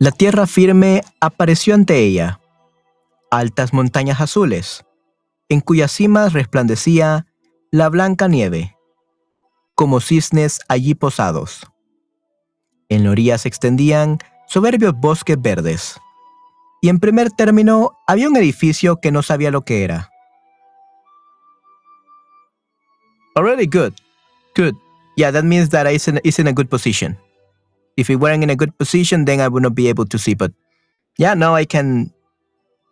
La tierra firme apareció ante ella, altas montañas azules, en cuyas cimas resplandecía la blanca nieve como cisnes allí posados. En la orilla se extendían soberbios bosques verdes. Y en primer término había un edificio que no sabía lo que era. Already good. Good. Yeah, that means that it's in, it's in a good position. If it weren't in a good position, then I would not be able to see. But yeah, now I can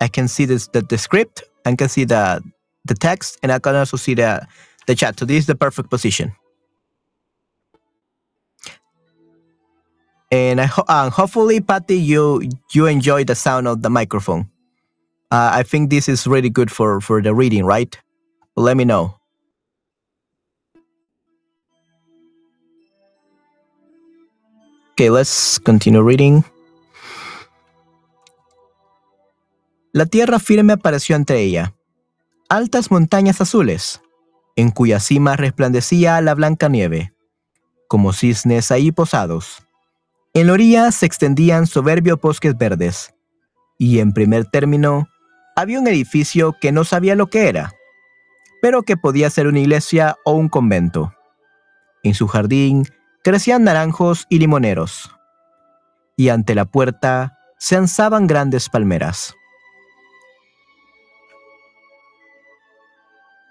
I can see this the, the script, I can see the the text, and I can also see the the chat. So this is the perfect position. and I ho- hopefully, Patty, you you enjoy the sound of the microphone. Uh, I think this is really good for for the reading, right? Let me know. Okay, let's continue reading. La tierra firme apareció ante ella, altas montañas azules, en cuya cima resplandecía la blanca nieve, como cisnes ahí posados en la orilla se extendían soberbios bosques verdes, y en primer término había un edificio que no sabía lo que era, pero que podía ser una iglesia o un convento. En su jardín crecían naranjos y limoneros, y ante la puerta se alzaban grandes palmeras.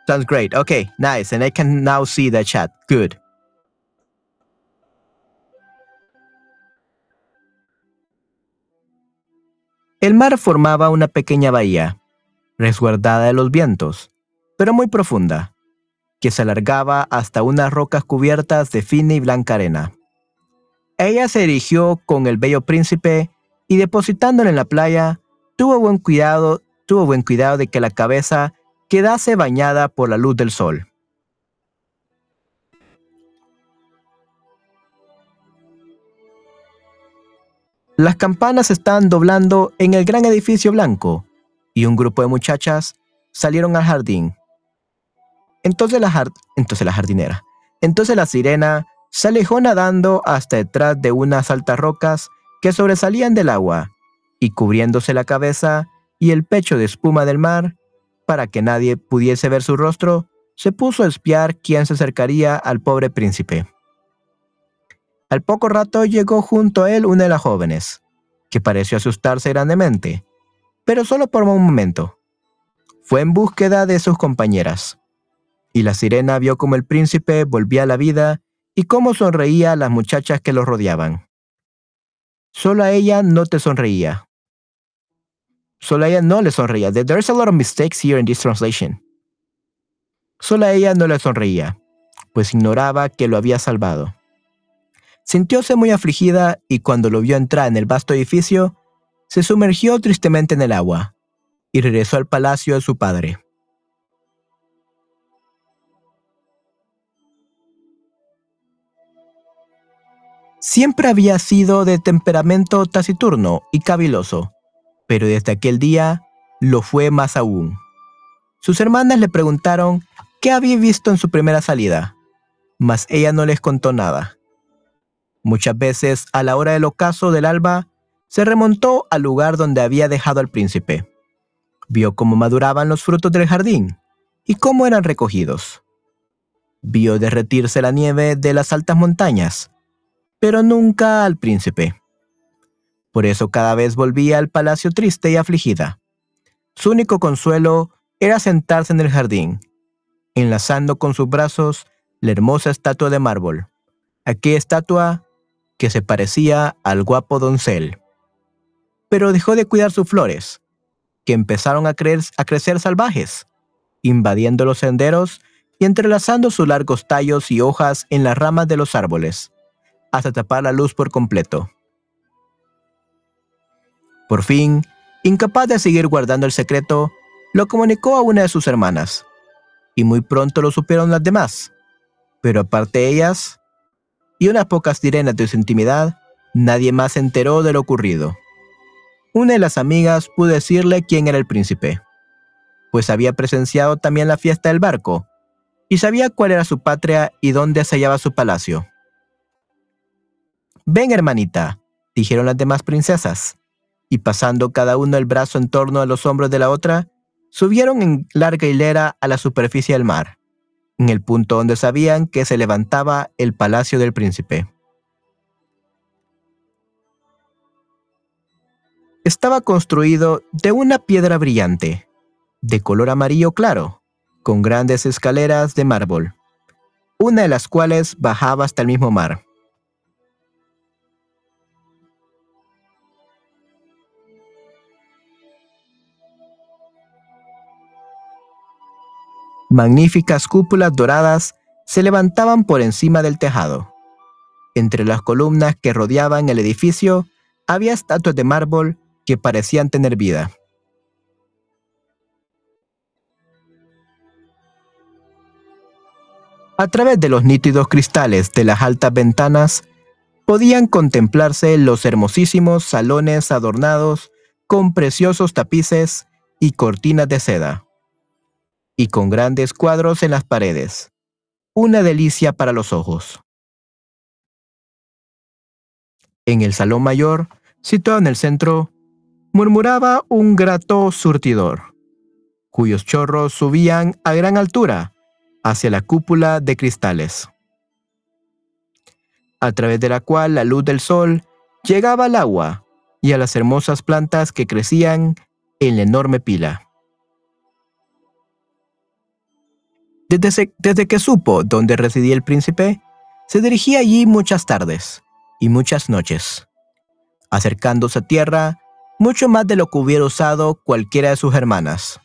Sounds great. Okay, nice. And I can now see the chat. Good. El mar formaba una pequeña bahía, resguardada de los vientos, pero muy profunda que se alargaba hasta unas rocas cubiertas de fina y blanca arena. Ella se dirigió con el bello príncipe y depositándolo en la playa, tuvo buen cuidado, tuvo buen cuidado de que la cabeza quedase bañada por la luz del sol. Las campanas estaban doblando en el gran edificio blanco y un grupo de muchachas salieron al jardín. Entonces la, jardinera. Entonces la sirena se alejó nadando hasta detrás de unas altas rocas que sobresalían del agua y cubriéndose la cabeza y el pecho de espuma del mar, para que nadie pudiese ver su rostro, se puso a espiar quién se acercaría al pobre príncipe. Al poco rato llegó junto a él una de las jóvenes, que pareció asustarse grandemente, pero solo por un momento. Fue en búsqueda de sus compañeras, y la sirena vio cómo el príncipe volvía a la vida y cómo sonreía a las muchachas que lo rodeaban. Solo a ella no te sonreía, Solo a ella no le sonreía. There's a lot of mistakes here in this translation. Solo a ella no le sonreía, pues ignoraba que lo había salvado. Sintióse muy afligida y cuando lo vio entrar en el vasto edificio, se sumergió tristemente en el agua y regresó al palacio de su padre. Siempre había sido de temperamento taciturno y caviloso pero desde aquel día lo fue más aún. Sus hermanas le preguntaron qué había visto en su primera salida, mas ella no les contó nada. Muchas veces, a la hora del ocaso del alba, se remontó al lugar donde había dejado al príncipe. Vio cómo maduraban los frutos del jardín y cómo eran recogidos. Vio derretirse la nieve de las altas montañas, pero nunca al príncipe. Por eso cada vez volvía al palacio triste y afligida. Su único consuelo era sentarse en el jardín, enlazando con sus brazos la hermosa estatua de mármol, aquella estatua que se parecía al guapo doncel. Pero dejó de cuidar sus flores, que empezaron a, a crecer salvajes, invadiendo los senderos y entrelazando sus largos tallos y hojas en las ramas de los árboles, hasta tapar la luz por completo. Por fin, incapaz de seguir guardando el secreto, lo comunicó a una de sus hermanas, y muy pronto lo supieron las demás. Pero aparte de ellas, y unas pocas sirenas de su intimidad, nadie más se enteró de lo ocurrido. Una de las amigas pudo decirle quién era el príncipe, pues había presenciado también la fiesta del barco, y sabía cuál era su patria y dónde se hallaba su palacio. Ven, hermanita, dijeron las demás princesas, y pasando cada uno el brazo en torno a los hombros de la otra, subieron en larga hilera a la superficie del mar, en el punto donde sabían que se levantaba el palacio del príncipe. Estaba construido de una piedra brillante, de color amarillo claro, con grandes escaleras de mármol, una de las cuales bajaba hasta el mismo mar. Magníficas cúpulas doradas se levantaban por encima del tejado. Entre las columnas que rodeaban el edificio había estatuas de mármol que parecían tener vida. A través de los nítidos cristales de las altas ventanas podían contemplarse los hermosísimos salones adornados con preciosos tapices y cortinas de seda y con grandes cuadros en las paredes. Una delicia para los ojos. En el salón mayor, situado en el centro, murmuraba un grato surtidor, cuyos chorros subían a gran altura hacia la cúpula de cristales, a través de la cual la luz del sol llegaba al agua y a las hermosas plantas que crecían en la enorme pila. Desde, que supo dónde residía el príncipe, se dirigía allí muchas tardes y muchas noches. Acercándose a tierra, mucho más de lo que hubiera usado cualquiera de sus hermanas.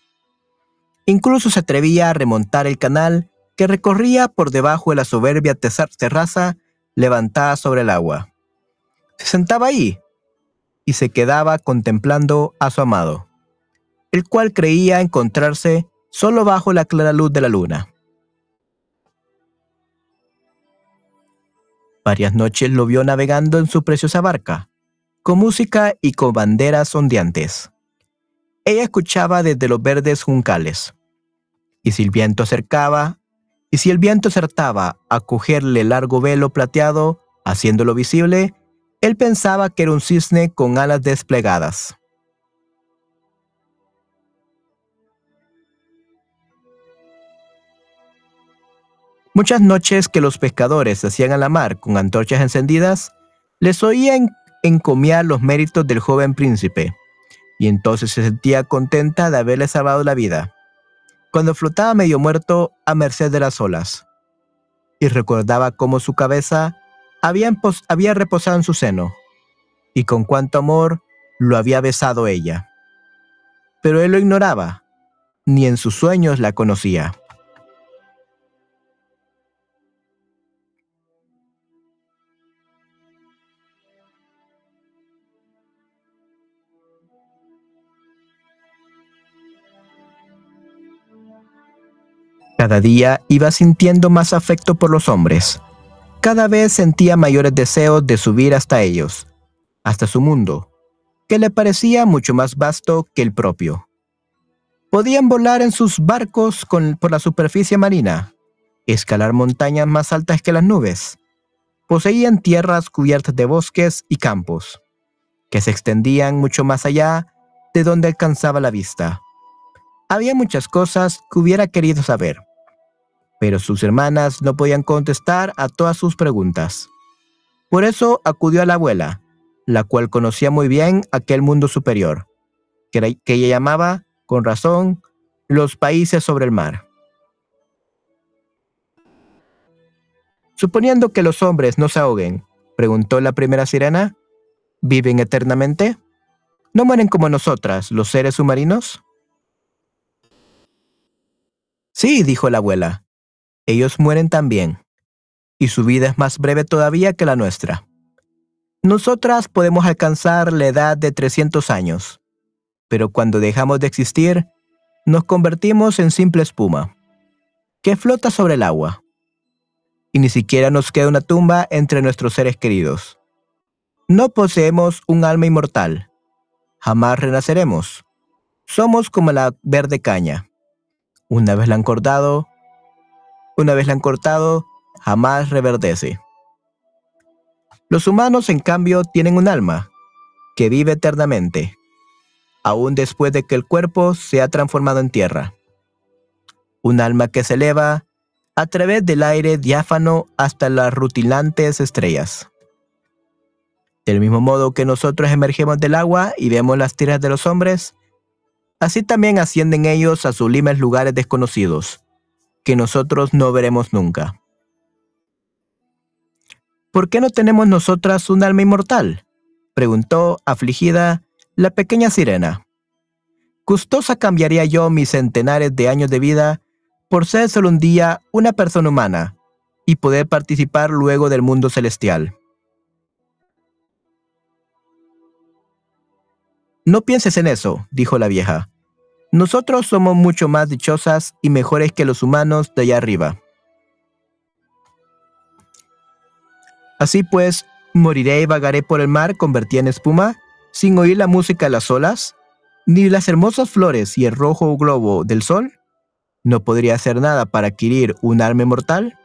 Incluso se atrevía a remontar el canal que recorría por debajo de la soberbia terraza levantada sobre el agua. Se sentaba ahí y se quedaba contemplando a su amado, el cual creía encontrarse solo bajo la clara luz de la luna. Varias noches lo vio navegando en su preciosa barca, con música y con banderas ondeantes. Ella escuchaba desde los verdes juncales. Y si el viento acercaba, y si el viento acertaba a cogerle largo velo plateado, haciéndolo visible, él pensaba que era un cisne con alas desplegadas. Muchas noches que los pescadores hacían a la mar con antorchas encendidas, les oían encomiar los méritos del joven príncipe, y entonces se sentía contenta de haberle salvado la vida, cuando flotaba medio muerto a merced de las olas, y recordaba cómo su cabeza había, había reposado en su seno, y con cuánto amor lo había besado ella. Pero él lo ignoraba, ni en sus sueños la conocía. Cada día iba sintiendo más afecto por los hombres. Cada vez sentía mayores deseos de subir hasta ellos, hasta su mundo, que le parecía mucho más vasto que el propio. Podían volar en sus barcos por la superficie marina, escalar montañas más altas que las nubes. Poseían tierras cubiertas de bosques y campos, que se extendían mucho más allá de donde alcanzaba la vista. Había muchas cosas que hubiera querido saber, pero sus hermanas no podían contestar a todas sus preguntas. Por eso acudió a la abuela, la cual conocía muy bien aquel mundo superior, que, ella llamaba, con razón, los países sobre el mar. Suponiendo que los hombres no se ahoguen, preguntó la primera sirena, ¿viven eternamente? ¿No mueren como nosotras, los seres submarinos? Sí, dijo la abuela, ellos mueren también, y su vida es más breve todavía que la nuestra. Nosotras podemos alcanzar la edad de 300 años, pero cuando dejamos de existir, nos convertimos en simple espuma, que flota sobre el agua, y ni siquiera nos queda una tumba entre nuestros seres queridos. No poseemos un alma inmortal, jamás renaceremos. Somos como la verde caña. Una vez la han cortado, una vez la han cortado, jamás reverdece. Los humanos, en cambio, tienen un alma que vive eternamente, aún después de que el cuerpo se ha transformado en tierra. Un alma que se eleva a través del aire diáfano hasta las rutilantes estrellas. Del mismo modo que nosotros emergemos del agua y vemos las tiras de los hombres, así también ascienden ellos a sublimes lugares desconocidos, que nosotros no veremos nunca. ¿Por qué no tenemos nosotras un alma inmortal? preguntó, afligida, la pequeña sirena. Gustosa cambiaría yo mis centenares de años de vida por ser solo un día una persona humana y poder participar luego del mundo celestial. No pienses en eso, dijo la vieja. Nosotros somos mucho más dichosas y mejores que los humanos de allá arriba. Así pues, moriré y vagaré por el mar convertida en espuma, sin oír la música de las olas, ni las hermosas flores y el rojo globo del sol. ¿No podría hacer nada para adquirir un alma mortal?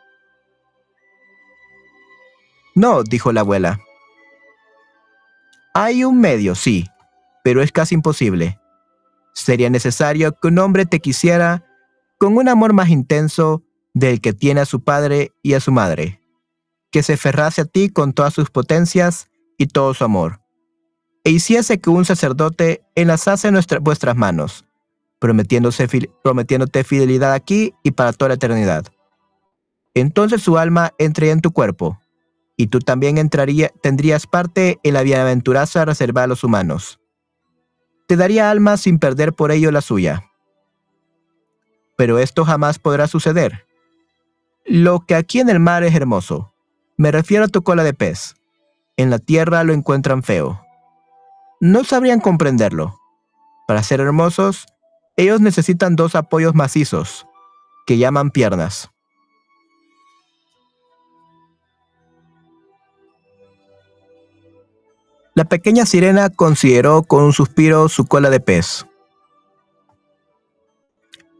No, dijo la abuela. Hay un medio, sí, pero es casi imposible. Sería necesario que un hombre te quisiera con un amor más intenso del que tiene a su padre y a su madre, que se ferrase a ti con todas sus potencias y todo su amor, e hiciese que un sacerdote enlazase nuestras vuestras manos, prometiéndote fidelidad aquí y para toda la eternidad. Entonces su alma entraría en tu cuerpo, y tú también entraría, tendrías parte en la bienaventuranza reservada a los humanos te daría alma sin perder por ello la suya. Pero esto jamás podrá suceder. Lo que aquí en el mar es hermoso, me refiero a tu cola de pez. En la tierra lo encuentran feo. No sabrían comprenderlo. Para ser hermosos, ellos necesitan dos apoyos macizos, que llaman piernas. La pequeña sirena consideró con un suspiro su cola de pez.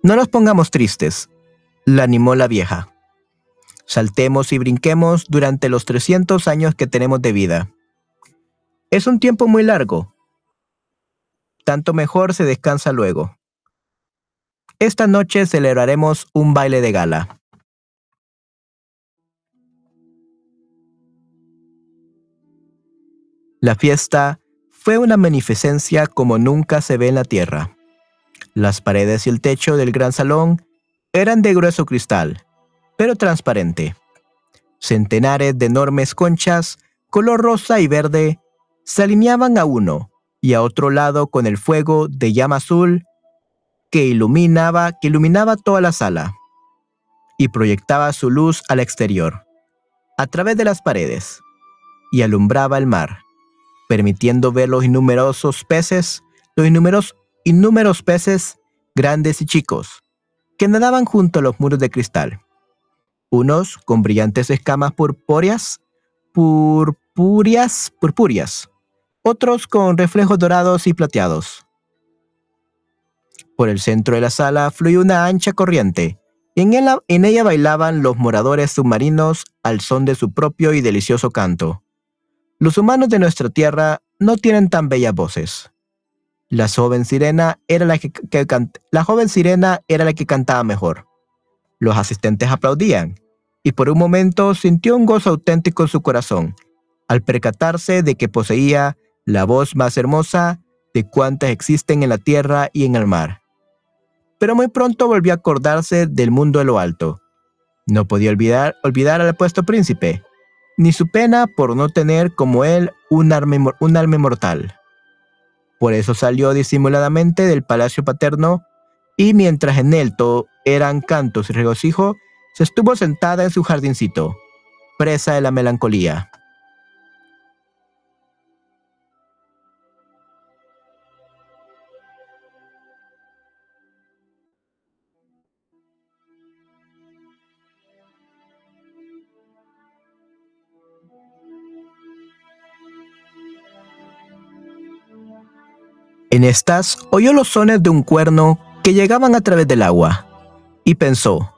No nos pongamos tristes, la animó la vieja. Saltemos y brinquemos durante los 300 años que tenemos de vida. Es un tiempo muy largo. Tanto mejor se descansa luego. Esta noche celebraremos un baile de gala. La fiesta fue una magnificencia como nunca se ve en la tierra. Las paredes y el techo del gran salón eran de grueso cristal, pero transparente. Centenares de enormes conchas, color rosa y verde, se alineaban a uno y a otro lado con el fuego de llama azul que iluminaba, que iluminaba toda la sala y proyectaba su luz al exterior, a través de las paredes, y alumbraba el mar permitiendo ver los innumerosos peces, los innumeros, peces grandes y chicos, que nadaban junto a los muros de cristal. Unos con brillantes escamas purpúreas, purpúreas, purpúreas, otros con reflejos dorados y plateados. Por el centro de la sala fluía una ancha corriente, y en ella bailaban los moradores submarinos al son de su propio y delicioso canto. Los humanos de nuestra tierra no tienen tan bellas voces. La joven sirena era la que, cantaba mejor. Los asistentes aplaudían, y por un momento sintió un gozo auténtico en su corazón, al percatarse de que poseía la voz más hermosa de cuantas existen en la tierra y en el mar. Pero muy pronto volvió a acordarse del mundo de lo alto. No podía olvidar, olvidar al puesto príncipe, ni su pena por no tener como él un alma, un mortal. Por eso salió disimuladamente del palacio paterno y mientras en él todo eran cantos y regocijo, se estuvo sentada en su jardincito, presa de la melancolía. En estas oyó los sones de un cuerno que llegaban a través del agua, y pensó,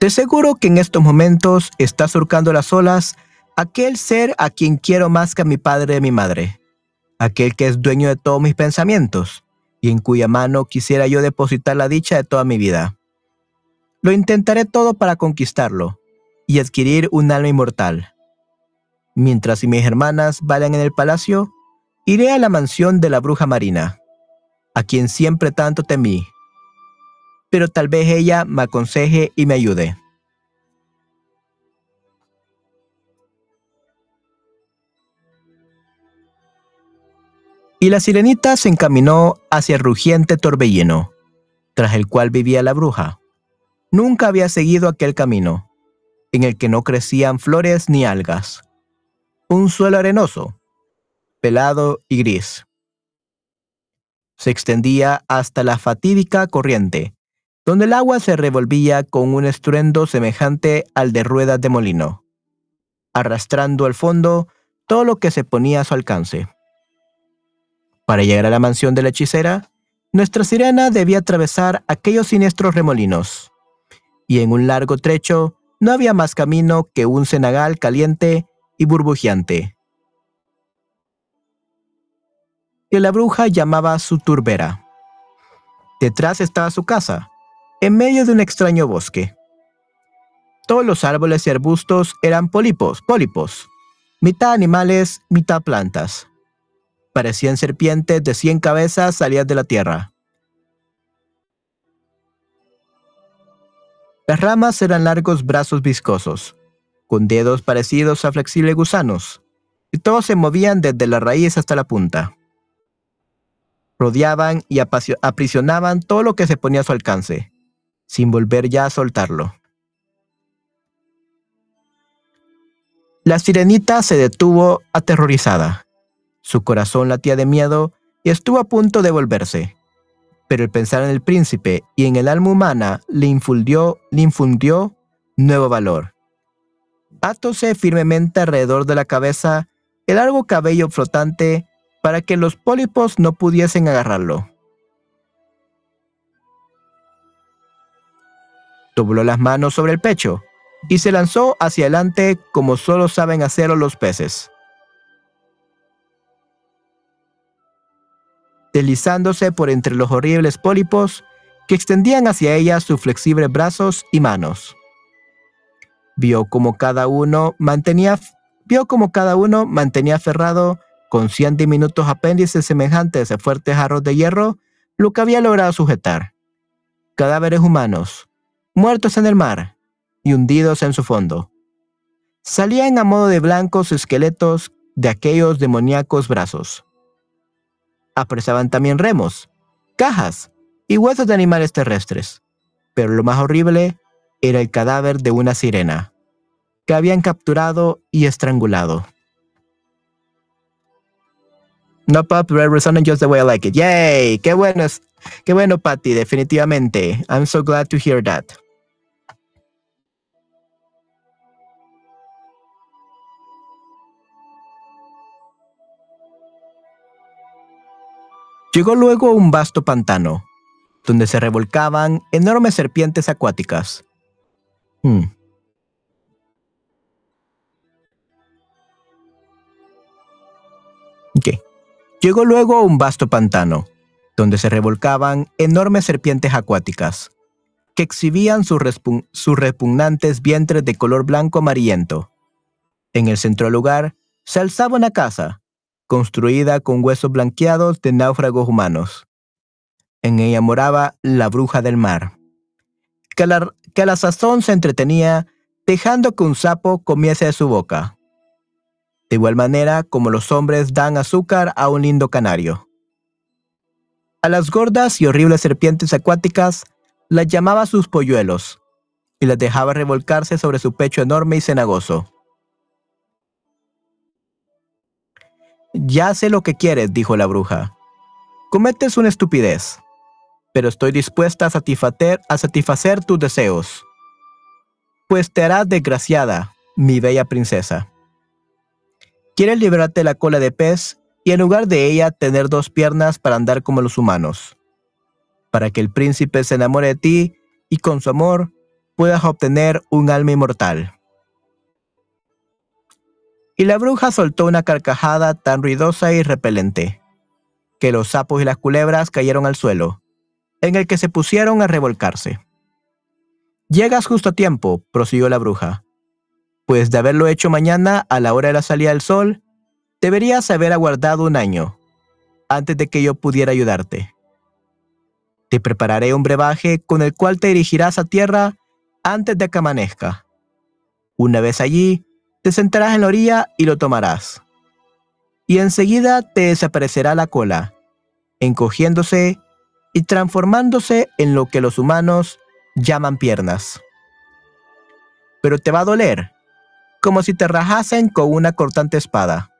de seguro que en estos momentos está surcando las olas aquel ser a quien quiero más que a mi padre y mi madre, aquel que es dueño de todos mis pensamientos, y en cuya mano quisiera yo depositar la dicha de toda mi vida. Lo intentaré todo para conquistarlo y adquirir un alma inmortal. Mientras mis hermanas vayan en el palacio, Iré a la mansión de la bruja marina, a quien siempre tanto temí, pero tal vez ella me aconseje y me ayude. Y la sirenita se encaminó hacia el rugiente torbellino, tras el cual vivía la bruja. Nunca había seguido aquel camino, en el que no crecían flores ni algas. Un suelo arenoso, pelado y gris. Se extendía hasta la fatídica corriente, donde el agua se revolvía con un estruendo semejante al de ruedas de molino, arrastrando al fondo todo lo que se ponía a su alcance. Para llegar a la mansión de la hechicera, nuestra sirena debía atravesar aquellos siniestros remolinos, y en un largo trecho no había más camino que un cenagal caliente y burbujeante, que la bruja llamaba su turbera. Detrás estaba su casa, en medio de un extraño bosque. Todos los árboles y arbustos eran pólipos, pólipos, mitad animales, mitad plantas. Parecían serpientes de cien cabezas salidas de la tierra. Las ramas eran largos brazos viscosos, con dedos parecidos a flexibles gusanos, y todos se movían desde la raíz hasta la punta. Rodeaban y aprisionaban todo lo que se ponía a su alcance, sin volver ya a soltarlo. La sirenita se detuvo aterrorizada. Su corazón latía de miedo y estuvo a punto de volverse. Pero el pensar en el príncipe y en el alma humana le infundió, le infundió nuevo valor. Atóse firmemente alrededor de la cabeza el largo cabello flotante para que los pólipos no pudiesen agarrarlo. Dobló las manos sobre el pecho y se lanzó hacia adelante como solo saben hacerlo los peces. Deslizándose por entre los horribles pólipos que extendían hacia ella sus flexibles brazos y manos. Vio como cada uno mantenía, vio como cada uno mantenía aferrado con cien diminutos apéndices semejantes a fuertes jarros de hierro lo que había logrado sujetar. Cadáveres humanos, muertos en el mar, y hundidos en su fondo. Salían a modo de blancos esqueletos de aquellos demoníacos brazos. Apresaban también remos, cajas y huesos de animales terrestres, pero lo más horrible era el cadáver de una sirena, que habían capturado y estrangulado. No pop, resonating just the way I like it. Yay! Qué bueno, qué bueno, Patty, definitivamente. I'm so glad to hear that. Llegó luego a un vasto pantano, donde se revolcaban enormes serpientes acuáticas. Hmm. Llegó luego a un vasto pantano, donde se revolcaban enormes serpientes acuáticas, que exhibían sus, repugnantes vientres de color blanco amarillento. En el centro del lugar se alzaba una casa, construida con huesos blanqueados de náufragos humanos. En ella moraba la bruja del mar, que a la, que la sazón se entretenía dejando que un sapo comiese de su boca. De igual manera como los hombres dan azúcar a un lindo canario. A las gordas y horribles serpientes acuáticas las llamaba sus polluelos y las dejaba revolcarse sobre su pecho enorme y cenagoso. Ya sé lo que quieres, dijo la bruja. Cometes una estupidez, pero estoy dispuesta a satisfacer, a satisfacer tus deseos. Pues te harás desgraciada, mi bella princesa. Quieres librarte la cola de pez y en lugar de ella tener dos piernas para andar como los humanos, para que el príncipe se enamore de ti y con su amor puedas obtener un alma inmortal. Y la bruja soltó una carcajada tan ruidosa y repelente, que los sapos y las culebras cayeron al suelo, en el que se pusieron a revolcarse. Llegas justo a tiempo, prosiguió la bruja, pues de haberlo hecho mañana a la hora de la salida del sol, deberías haber aguardado un año, antes de que yo pudiera ayudarte. Te prepararé un brebaje con el cual te dirigirás a tierra antes de que amanezca. Una vez allí, te sentarás en la orilla y lo tomarás. Y enseguida te desaparecerá la cola, encogiéndose y transformándose en lo que los humanos llaman piernas. Pero te va a doler, como si te rajasen con una cortante espada.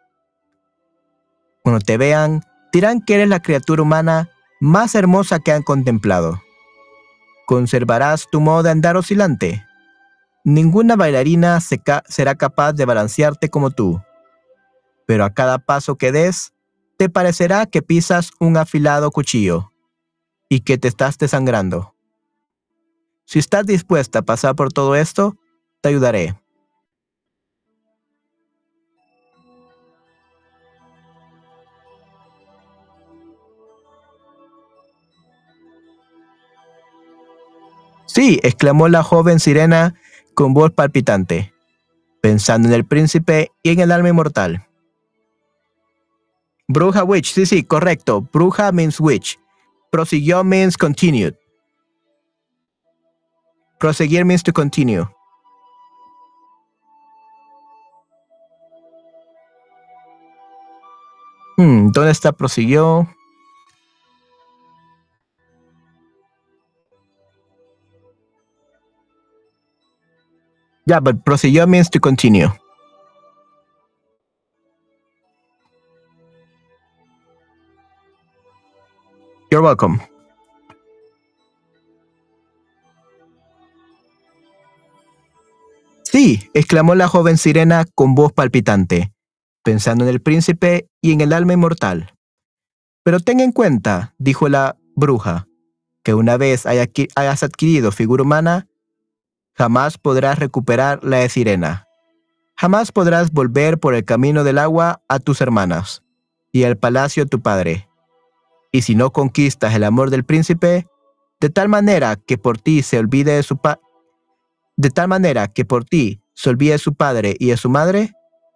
Cuando te vean, dirán que eres la criatura humana más hermosa que han contemplado. Conservarás tu modo de andar oscilante, Ninguna bailarina será capaz de balancearte como tú, pero a cada paso que des, te parecerá que pisas un afilado cuchillo y que te estás desangrando. Si estás dispuesta a pasar por todo esto, te ayudaré. Sí, exclamó la joven sirena con voz palpitante, pensando en el príncipe y en el alma inmortal. Bruja witch, sí, sí, correcto. Bruja means witch. Prosiguió means continued. Proseguir means to continue. Hmm, ¿Dónde está prosiguió? Yeah, but prosiguió means to continue. You're welcome. Sí, exclamó la joven sirena con voz palpitante, pensando en el príncipe y en el alma inmortal. Pero ten en cuenta, dijo la bruja, que una vez hayas adquirido figura humana, jamás podrás recuperar la de sirena. Jamás podrás volver por el camino del agua a tus hermanas y al palacio de tu padre. Y si no conquistas el amor del príncipe, de tal manera que por ti se olvide de su de tal manera que por ti se olvide de su padre y de su madre,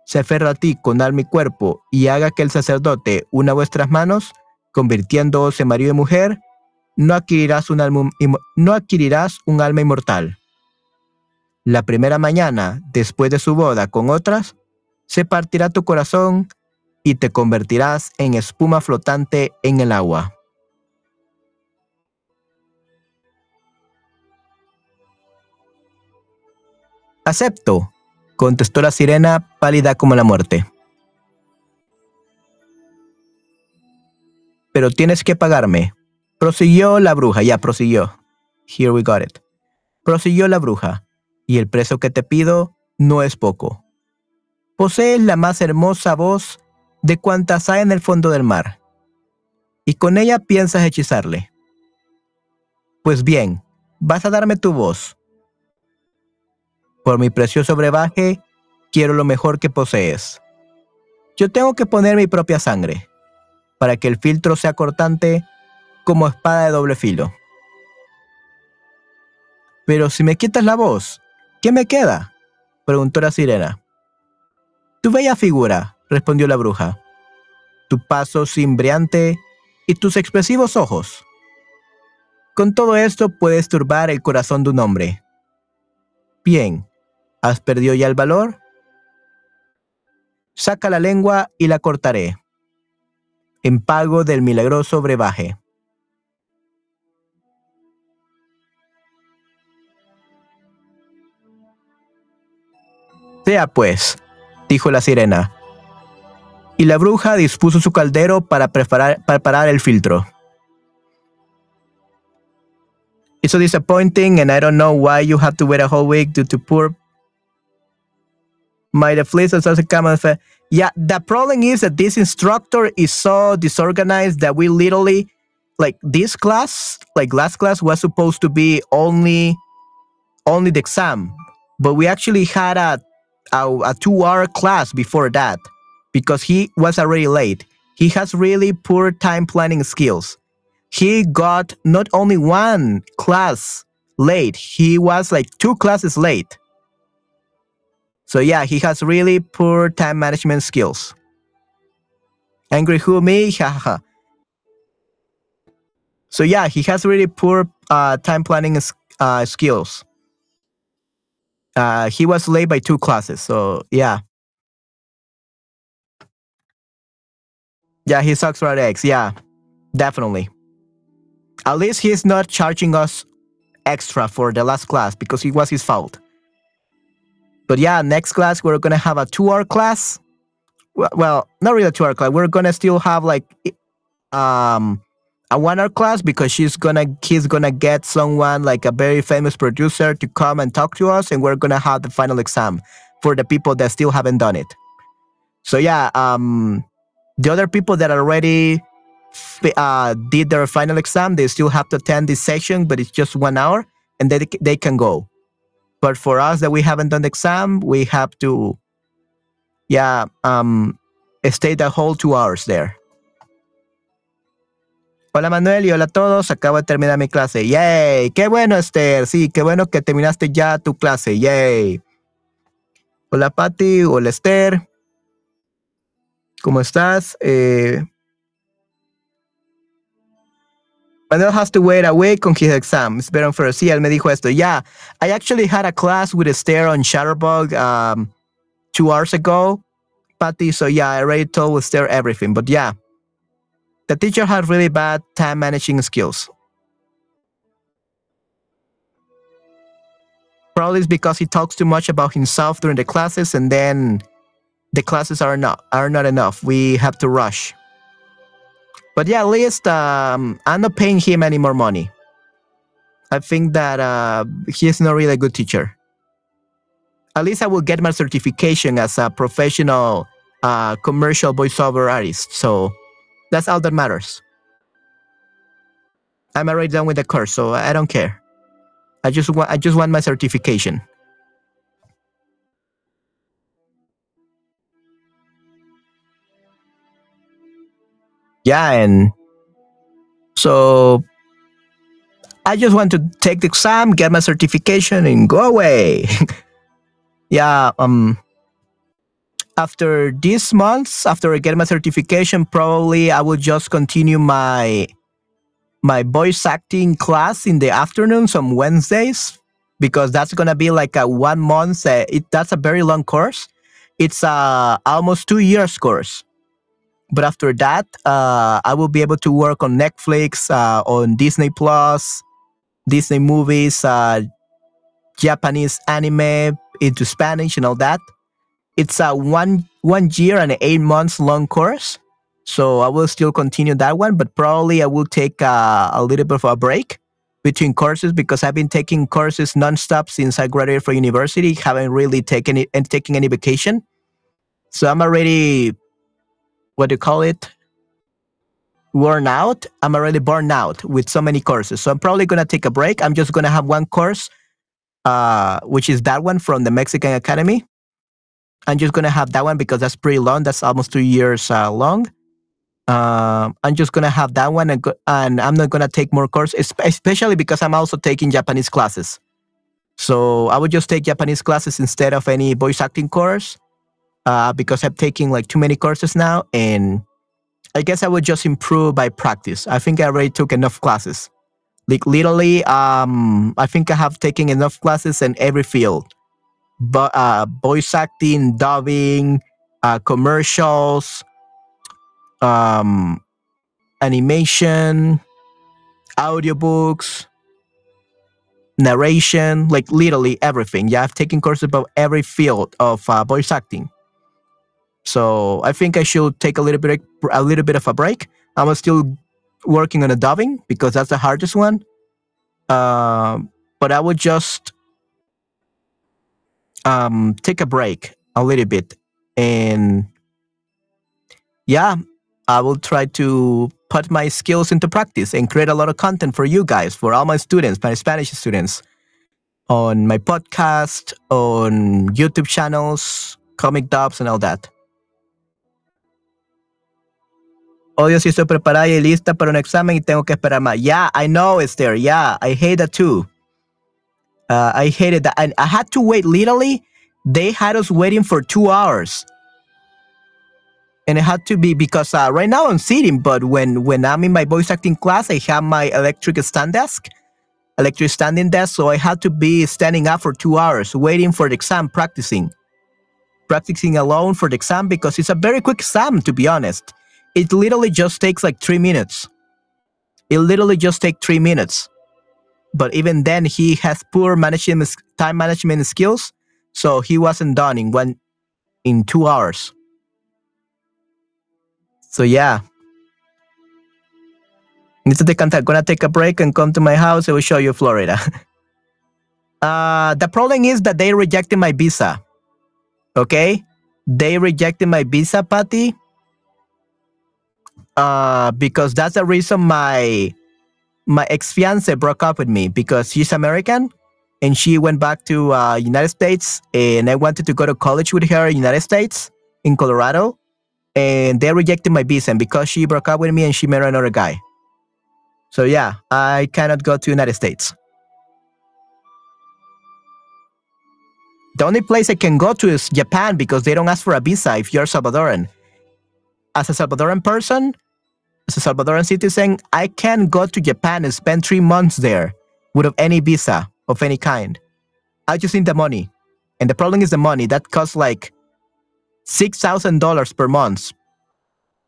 se aferra a ti con alma y cuerpo y haga que el sacerdote una vuestras manos, convirtiéndose en marido y mujer, no adquirirás un alma, no adquirirás un alma inmortal. La primera mañana, después de su boda con otras, se partirá tu corazón y te convertirás en espuma flotante en el agua. Acepto, contestó la sirena pálida como la muerte. Pero tienes que pagarme. Prosiguió la bruja, ya prosiguió. Here we got it. Prosiguió la bruja, y el precio que te pido no es poco. Posees la más hermosa voz de cuantas hay en el fondo del mar, y con ella piensas hechizarle. Pues bien, vas a darme tu voz. Por mi precioso brebaje, quiero lo mejor que posees. Yo tengo que poner mi propia sangre, para que el filtro sea cortante como espada de doble filo. Pero si me quitas la voz, ¿qué me queda? preguntó la sirena. Tu bella figura, respondió la bruja, tu paso cimbreante y tus expresivos ojos. Con todo esto puedes turbar el corazón de un hombre. Bien, ¿has perdido ya el valor? Saca la lengua y la cortaré, en pago del milagroso brebaje. Sea pues, dijo la sirena. Y la bruja dispuso su caldero para preparar, preparar el filtro. It's so disappointing, and I don't know why you have to wait a whole week due to poor. My fleece doesn't come Yeah, the problem is that this instructor is so disorganized that we literally, like this class, like last class was supposed to be only, only the exam, but we actually had a a, a two hour class before that because he was already late. He has really poor time planning skills. He got not only one class late, he was like two classes late. So yeah, he has really poor time management skills. Angry who me? Haha. so yeah, he has really poor uh, time planning uh, skills uh, he was late by two classes. So yeah. Yeah, he sucks right eggs. Yeah, definitely. At least he's not charging us extra for the last class because it was his fault. But yeah, next class we're gonna have a two-hour class. Well, not really a two-hour class. We're gonna still have like um a one hour class because she's gonna he's gonna get someone like a very famous producer to come and talk to us and we're gonna have the final exam for the people that still haven't done it. So yeah um the other people that already uh, did their final exam they still have to attend this session but it's just one hour and they, they can go. But for us that we haven't done the exam we have to yeah um stay the whole two hours there Hola Manuel y hola a todos, acabo de terminar mi clase. ¡Yay! ¡Qué bueno Esther! Sí, qué bueno que terminaste ya tu clase. ¡Yay! Hola Patti, hola Esther. ¿Cómo estás? Eh, Manuel has to wait a week on his exam. It's better for Sí, él me dijo esto. Yeah, I actually had a class with Esther on Shutterbug um, two hours ago, Patty. So yeah, I already told Esther everything. But yeah, the teacher had really bad time managing skills. Probably it's because he talks too much about himself during the classes, and then the classes are not are not enough. We have to rush. But yeah, at least um, I'm not paying him any more money. I think that uh, he's not really a good teacher. At least I will get my certification as a professional uh, commercial voiceover artist. So that's all that matters. I'm already done with the course, so I don't care. I just want I just want my certification. Yeah, and so I just want to take the exam, get my certification, and go away. yeah, um after this month, after I get my certification, probably I will just continue my my voice acting class in the afternoons on Wednesdays because that's gonna be like a one month. Uh, it that's a very long course. It's a almost two years course. But after that, uh, I will be able to work on Netflix, uh, on Disney Plus, Disney movies, uh, Japanese anime into Spanish and all that. It's a one one year and eight months long course so I will still continue that one, but probably I will take uh, a little bit of a break between courses because I've been taking courses nonstop since I graduated from university. Haven't really taken it and taking any vacation. So I'm already, what do you call it? Worn out. I'm already burned out with so many courses. So I'm probably gonna take a break. I'm just gonna have one course, uh, which is that one from the Mexican Academy. I'm just gonna have that one because that's pretty long. That's almost two years uh, long um, I'm just gonna have that one, and, go, and I'm not gonna take more courses, especially because I'm also taking Japanese classes. So I would just take Japanese classes instead of any voice acting course, uh, because I'm taking like too many courses now, and I guess I would just improve by practice. I think I already took enough classes. Like literally, um, I think I have taken enough classes in every field, but uh, voice acting, dubbing, uh, commercials um, animation, audiobooks, narration, like literally everything. Yeah, I've taken courses about every field of uh, voice acting. So I think I should take a little bit a little bit of a break. I'm still working on a dubbing because that's the hardest one. Uh, but I would just um, take a break a little bit and yeah, I will try to put my skills into practice and create a lot of content for you guys, for all my students, my Spanish students, on my podcast, on YouTube channels, comic dubs, and all that. Odio si estoy preparada y lista para un examen y tengo que esperar más. Yeah, I know, Esther. Yeah, I hate that too. Uh, I hated that. And I had to wait literally. They had us waiting for two hours and it had to be because uh, right now I'm sitting, but when when I'm in my voice acting class, I have my electric stand desk, electric standing desk, so I had to be standing up for two hours waiting for the exam, practicing, practicing alone for the exam because it's a very quick exam. To be honest, it literally just takes like three minutes. It literally just takes three minutes. But even then, he has poor management time management skills, so he wasn't done in one in two hours. So yeah. Take contact. Gonna take a break and come to my house. I will show you Florida. uh, the problem is that they rejected my visa. Okay, they rejected my visa, Patty. Uh, because that's the reason my my ex fiance broke up with me because she's American and she went back to uh, United States and I wanted to go to college with her in United States in Colorado and they rejected my visa and because she broke up with me and she married another guy. So yeah, I cannot go to United States. The only place I can go to is Japan because they don't ask for a visa if you're Salvadoran. As a Salvadoran person, a Salvadoran citizen, I can go to Japan and spend three months there without any visa of any kind. I just need the money. And the problem is the money. That costs like six thousand dollars per month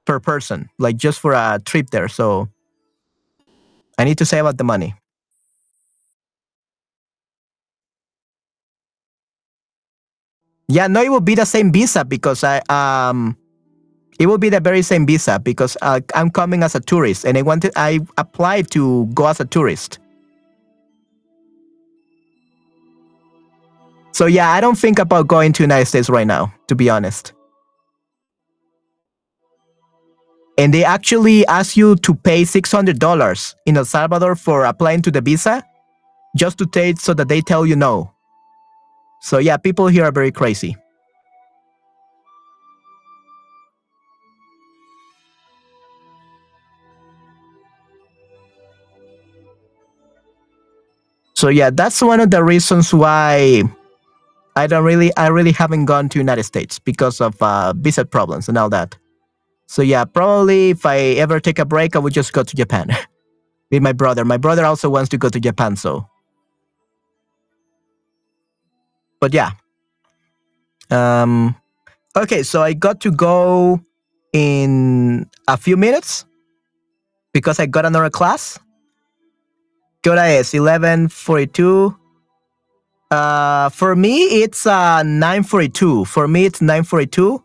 per person, like just for a trip there. So I need to save up the money. Yeah, no, it will be the same visa because I um, it will be the very same visa because uh, I'm coming as a tourist and I wanted I applied to go as a tourist. So yeah, I don't think about going to United States right now, to be honest. And they actually ask you to pay six hundred dollars in El Salvador for applying to the visa, just to take so that they tell you no. So yeah, people here are very crazy. So yeah, that's one of the reasons why I don't really, I really haven't gone to United States because of uh, visa problems and all that. So yeah, probably if I ever take a break, I would just go to Japan with my brother. My brother also wants to go to Japan, so but yeah. Um, okay, so I got to go in a few minutes because I got another class. ¿Qué hora es? 11.42. Uh, for me, it's uh, 9.42. For me, it's 9.42.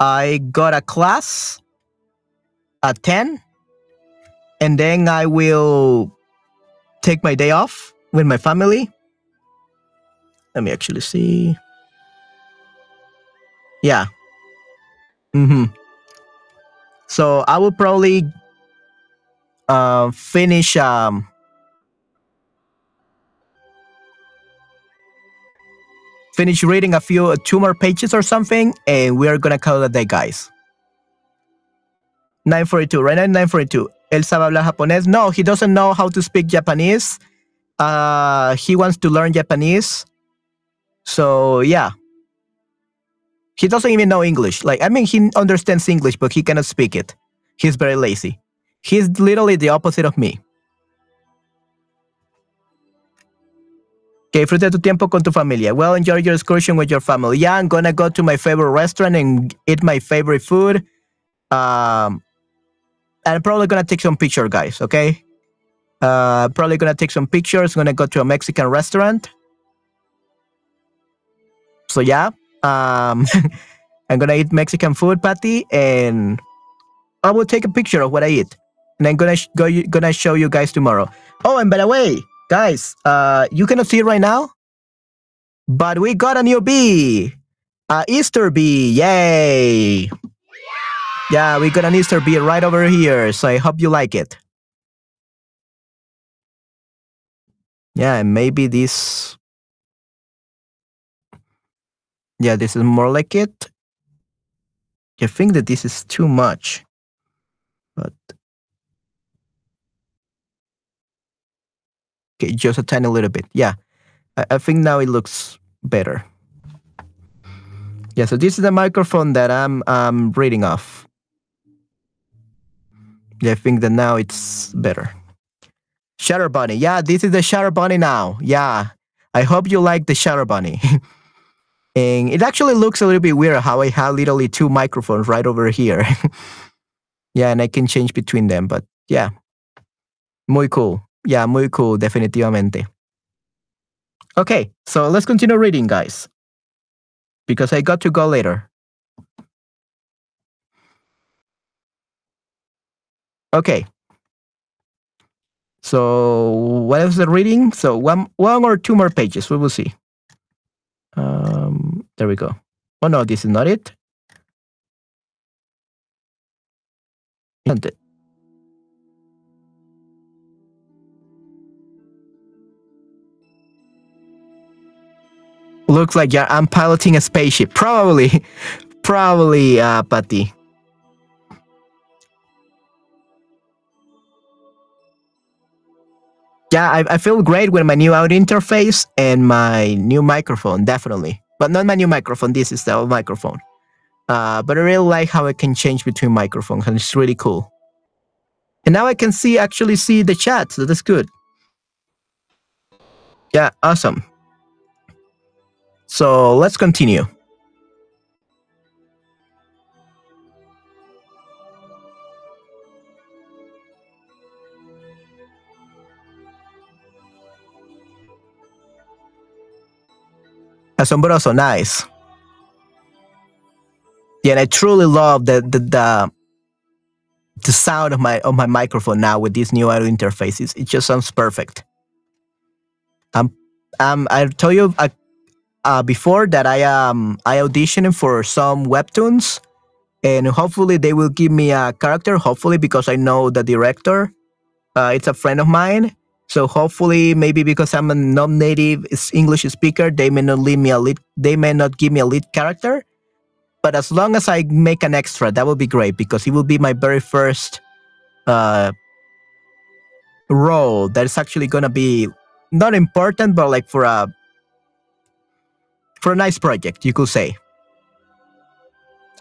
I got a class at 10. And then I will take my day off with my family let me actually see. Yeah. Mm-hmm. So I will probably uh, finish um, finish reading a few uh, two more pages or something, and we are gonna call it a day, guys. 942, right now 942. Él sabe hablar japonés. No, he doesn't know how to speak Japanese. Uh, he wants to learn Japanese. So yeah. He doesn't even know English. Like I mean he understands English, but he cannot speak it. He's very lazy. He's literally the opposite of me. Que disfrute tu tiempo con tu familia. Well, enjoy your excursion with your family. Yeah, I'm gonna go to my favorite restaurant and eat my favorite food. Um, and I'm probably gonna take some pictures, guys. Okay. Uh, probably gonna take some pictures. Gonna go to a Mexican restaurant. So yeah, um, I'm gonna eat Mexican food, Patty, and I will take a picture of what I eat, and I'm gonna sh- go gonna show you guys tomorrow. Oh, and by the way, guys, uh, you cannot see it right now, but we got a new bee, uh, Easter bee, yay! Yeah, we got an Easter bee right over here, so I hope you like it. Yeah, maybe this yeah, this is more like it. I think that this is too much, okay, just a tiny little bit. Yeah, I, I think now it looks better. Yeah, so this is the microphone that I'm um, reading off. Yeah, I think that now it's better. Shadow Bunny. Yeah, this is the Shadow Bunny now. Yeah, I hope you like the Shadow Bunny. And it actually looks a little bit weird how I have literally two microphones right over here. yeah, and I can change between them, but yeah. Muy cool. Yeah, muy cool, definitivamente. Okay, so let's continue reading, guys. Because I got to go later. Okay. So what is the reading? So one one or two more pages, we will see. Um, there we go. Oh no, this is not it. Isn't it? Looks like yeah, I'm piloting a spaceship. Probably, probably, uh, Patty. yeah, I, I feel great with my new audio interface and my new microphone, definitely. But not my new microphone. This is the old microphone. Uh, but I really like how I can change between microphones, and it's really cool. And now I can see actually see the chat, so that's good. Yeah, awesome. So let's continue. Asombroso, nice. Yeah, and I truly love the the the, the sound of my of my microphone now with these new audio interfaces. It just sounds perfect. Um, um, I told you uh, before that I um I auditioned for some webtoons, and hopefully they will give me a character. Hopefully, because I know the director. Uh, it's a friend of mine. So hopefully, maybe because I'm a non-native English speaker, they may not leave me a lead. They may not give me a lead character. But as long as I make an extra, that will be great because it will be my very first uh, role that is actually gonna be not important, but like for a for a nice project, you could say.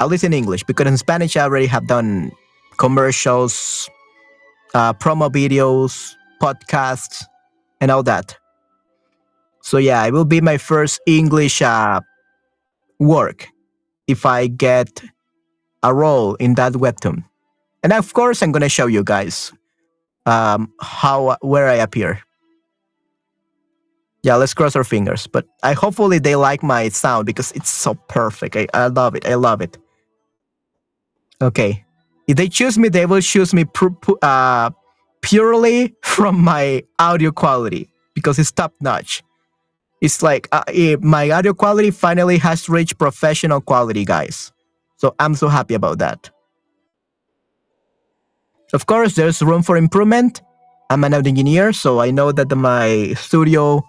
At least in English, because in Spanish I already have done commercials, uh, promo videos, podcasts, and all that. So yeah, it will be my first English uh, work if I get a role in that webtoon. And of course, I'm gonna show you guys um, how where I appear. Yeah, let's cross our fingers. But I hopefully they like my sound because it's so perfect. I, I love it. I love it. Okay, if they choose me, they will choose me uh, purely from my audio quality because it's top notch. It's like uh, it, my audio quality finally has reached professional quality, guys. So I'm so happy about that. Of course, there's room for improvement. I'm an audio engineer, so I know that my studio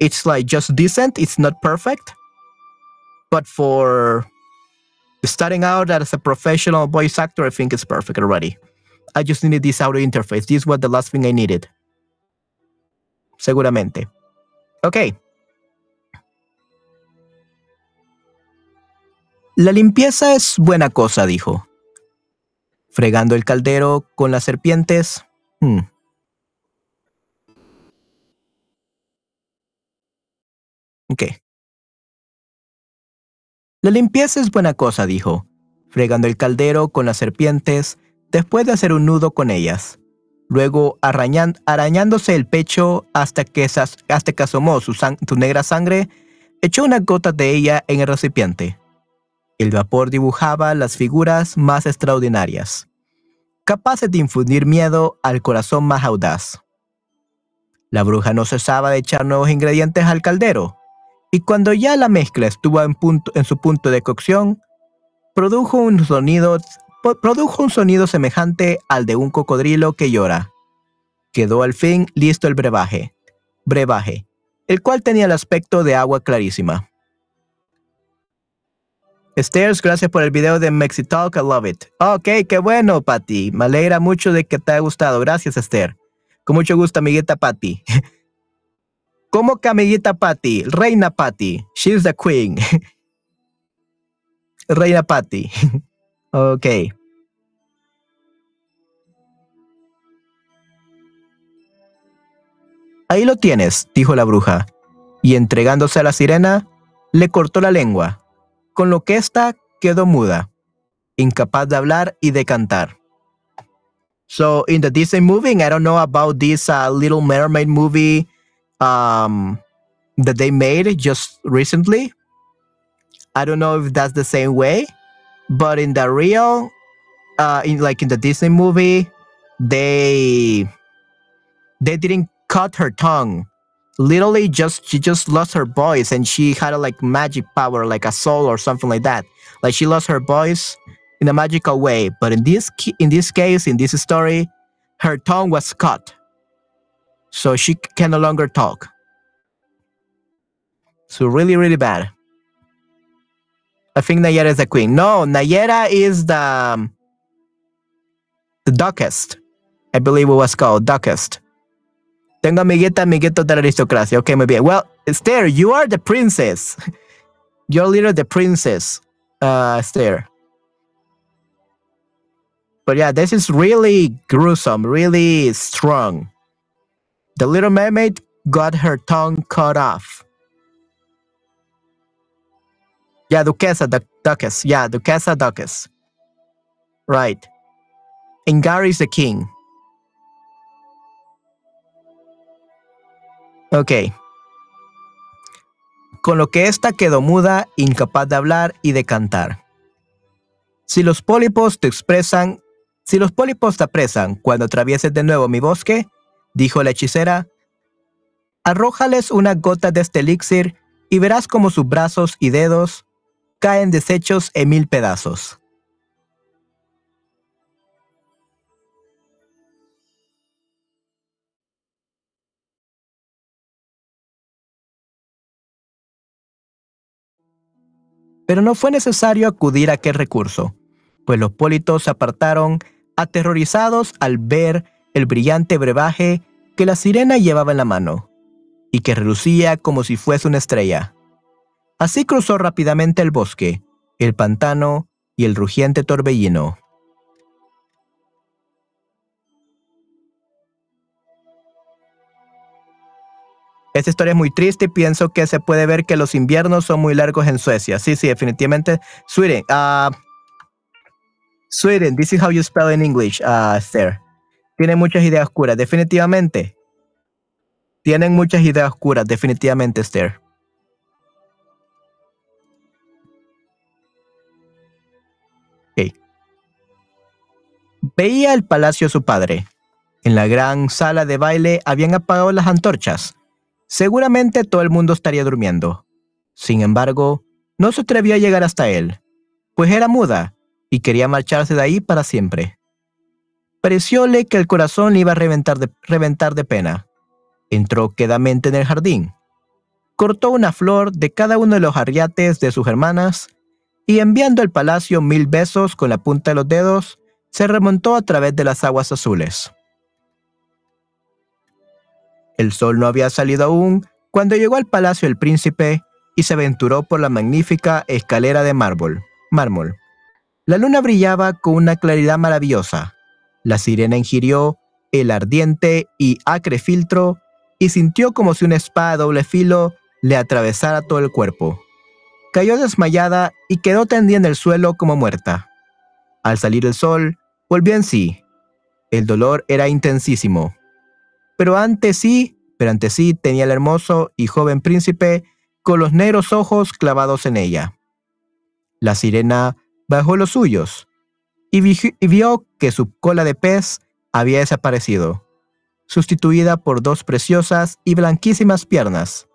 it's like just decent. It's not perfect, but for starting out as a professional voice actor, I think it's perfect already. I just needed this audio interface. This was the last thing I needed. Seguramente. Ok. La limpieza es buena cosa, dijo. Fregando el caldero con las serpientes. Hmm. La limpieza es buena cosa, dijo, fregando el caldero con las serpientes después de hacer un nudo con ellas. Luego arañándose el pecho hasta que, hasta que asomó su, negra sangre, echó una gota de ella en el recipiente. El vapor dibujaba las figuras más extraordinarias, capaces de infundir miedo al corazón más audaz. La bruja no cesaba de echar nuevos ingredientes al caldero, y cuando ya la mezcla estuvo en, punto, en su punto de cocción, produjo un sonido produjo un sonido semejante al de un cocodrilo que llora. Quedó al fin listo el brebaje, brebaje, el cual tenía el aspecto de agua clarísima. Esther, gracias por el video de Mexitalk, I love it. Ok, qué bueno, Patty. Me alegra mucho de que te haya gustado. Gracias, Esther. Con mucho gusto, amiguita Patty. ¿Cómo que amiguita Patty? Reina Patty. She's the queen. Reina Patty. Ok. Ahí lo tienes, dijo la bruja, y entregándose a la sirena, le cortó la lengua, con lo que ésta quedó muda, incapaz de hablar y de cantar. So in the Disney movie, I don't know about this uh, Little Mermaid movie um, that they made just recently. I don't know if that's the same way, but in the real uh in like in the disney movie they they didn't cut her tongue. Literally just she just lost her voice and she had a like magic power like a soul or something like that. Like she lost her voice in a magical way but in this in this case in this story her tongue was cut so she can no longer talk so really really bad I think Nayera is the queen. No, Nayera is the um, the darkest. I believe it was called darkest. Tengo amiguita, amiguito de la aristocracia. Okay, muy bien. Well, Esther, you are the princess. You're literally the princess, uh, Esther. But yeah, this is really gruesome, really strong. The little mermaid got her tongue cut off. Yeah, Duquesa, the Duchess. Yeah, Duquesa, Duchess. Right. And Gary's the king. Okay. con lo que ésta quedó muda, incapaz de hablar y de cantar. Si los pólipos te expresan, si los pólipos te apresan cuando atravieses de nuevo mi bosque, dijo la hechicera, arrójales una gota de este elixir y verás como sus brazos y dedos caen deshechos en mil pedazos. Pero no fue necesario acudir a aquel recurso, pues los pólitos se apartaron aterrorizados al ver el brillante brebaje que la sirena llevaba en la mano, y que relucía como si fuese una estrella. Así cruzó rápidamente el bosque, el pantano y el rugiente torbellino. Esta historia es muy triste y pienso que se puede ver que los inviernos son muy largos en Suecia. Sí, sí, definitivamente. Sweden. Uh, Sweden, this is how you spell in English, uh, Esther. Tiene muchas ideas oscuras, definitivamente. Tienen muchas ideas oscuras, definitivamente, Esther. Veía el palacio de su padre. En la gran sala de baile habían apagado las antorchas Seguramente todo el mundo estaría durmiendo. Sin embargo, no se atrevió a llegar hasta él, pues era muda y quería marcharse de ahí para siempre. Parecióle que el corazón le iba a reventar de, pena. Entró quedamente en el jardín. Cortó una flor de cada uno de los arriates de sus hermanas y enviando al palacio mil besos con la punta de los dedos, se remontó a través de las aguas azules. El sol no había salido aún cuando llegó al palacio el príncipe y se aventuró por la magnífica escalera de mármol. mármol. La luna brillaba con una claridad maravillosa. La sirena ingirió el ardiente y acre filtro y sintió como si una espada de doble filo le atravesara todo el cuerpo. Cayó desmayada y quedó tendida en el suelo como muerta. Al salir el sol, volvió en sí. El dolor era intensísimo pero ante sí, pero ante sí tenía el hermoso y joven príncipe con los negros ojos clavados en ella. La sirena bajó los suyos y, vio que su cola de pez había desaparecido, sustituida por dos preciosas y blanquísimas piernas,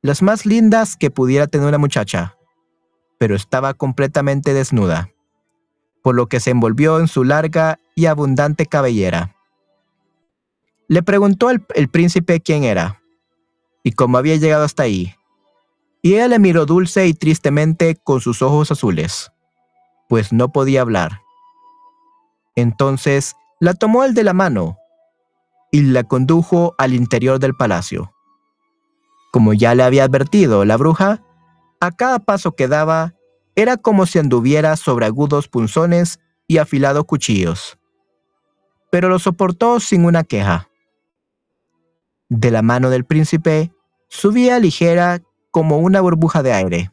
las más lindas que pudiera tener una muchacha, pero estaba completamente desnuda, por lo que se envolvió en su larga y abundante cabellera. Le preguntó el, príncipe quién era y cómo había llegado hasta ahí. Y ella le miró dulce y tristemente con sus ojos azules, pues no podía hablar. Entonces la tomó él de la mano y la condujo al interior del palacio. Como ya le había advertido la bruja, a cada paso que daba era como si anduviera sobre agudos punzones y afilados cuchillos. Pero lo soportó sin una queja de la mano del príncipe, subía ligera como una burbuja de aire.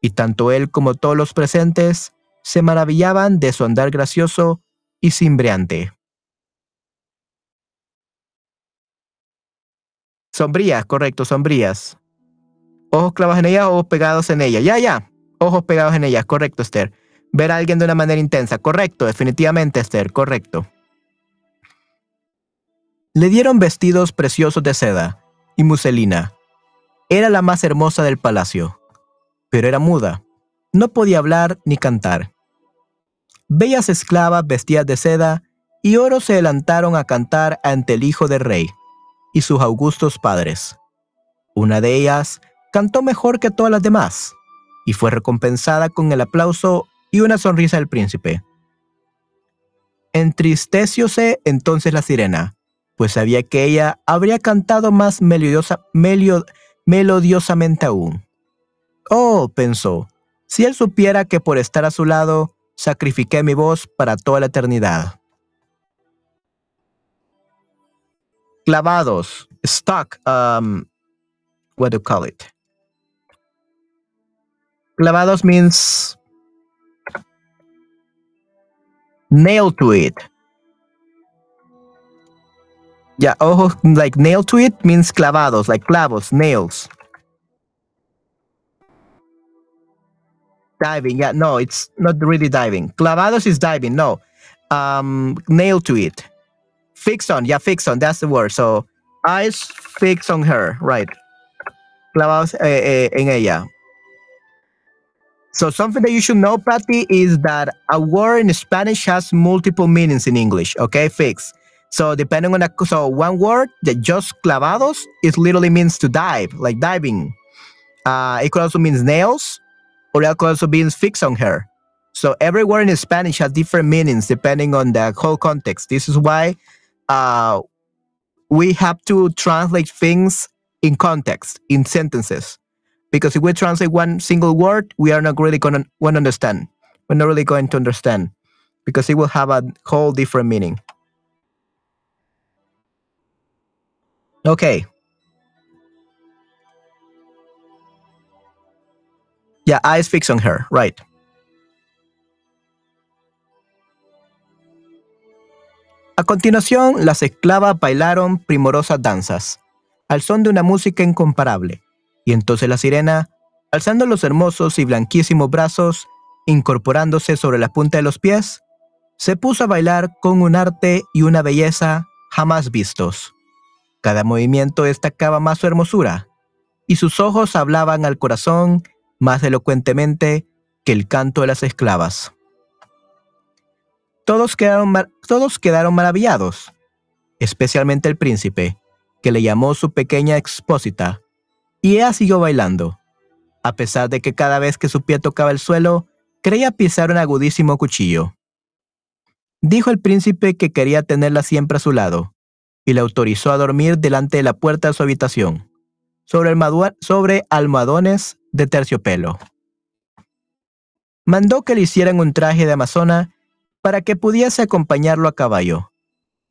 Y tanto él como todos los presentes se maravillaban de su andar gracioso y cimbreante. Sombrías, correcto, sombrías. Ojos clavados en ella, ojos pegados en ella. Ya, ya. Ojos pegados en ella, correcto, Esther. Ver a alguien de una manera intensa, correcto, definitivamente, Esther, correcto. Le dieron vestidos preciosos de seda y muselina. Era la más hermosa del palacio, pero era muda. No podía hablar ni cantar. Bellas esclavas vestidas de seda y oro se adelantaron a cantar ante el hijo del rey y sus augustos padres. Una de ellas cantó mejor que todas las demás y fue recompensada con el aplauso y una sonrisa del príncipe. Entristecióse entonces la sirena pues sabía que ella habría cantado más melodiosamente aún. Oh, pensó, si él supiera que por estar a su lado sacrifiqué mi voz para toda la eternidad. Clavados, stuck, um, what do you call it? Clavados means nailed to it. Yeah, ojos like nail to it means clavados, like clavos, nails. Diving. Yeah, no, it's not really diving. Clavados is diving. No. Um, nail to it. Fix on. Yeah, fix on. That's the word. So eyes fix on her. Right. Clavados eh, eh, en ella. So something that you should know, Patty, is that a word in Spanish has multiple meanings in English. Okay, fix. So depending on a so one word that just clavados, it literally means to dive, like diving. Uh, it could also mean nails, or it could also mean fix on her. So every word in Spanish has different meanings depending on the whole context. This is why uh, we have to translate things in context, in sentences. Because if we translate one single word, we are not really going to understand. We're not really going to understand because it will have a whole different meaning. Okay. Yeah, eyes fixed on her, right. A continuación, las esclavas bailaron primorosas danzas, al son de una música incomparable, y entonces la sirena, alzando los hermosos y blanquísimos brazos, incorporándose sobre la punta de los pies, se puso a bailar con un arte y una belleza jamás vistos. Cada movimiento destacaba más su hermosura, y sus ojos hablaban al corazón más elocuentemente que el canto de las esclavas. Todos quedaron, todos quedaron maravillados, especialmente el príncipe, que le llamó su pequeña expósita, y ella siguió bailando, a pesar de que cada vez que su pie tocaba el suelo, creía pisar un agudísimo cuchillo. Dijo el príncipe que quería tenerla siempre a su lado, y le autorizó a dormir delante de la puerta de su habitación, sobre, sobre almohadones de terciopelo. Mandó que le hicieran un traje de amazona para que pudiese acompañarlo a caballo,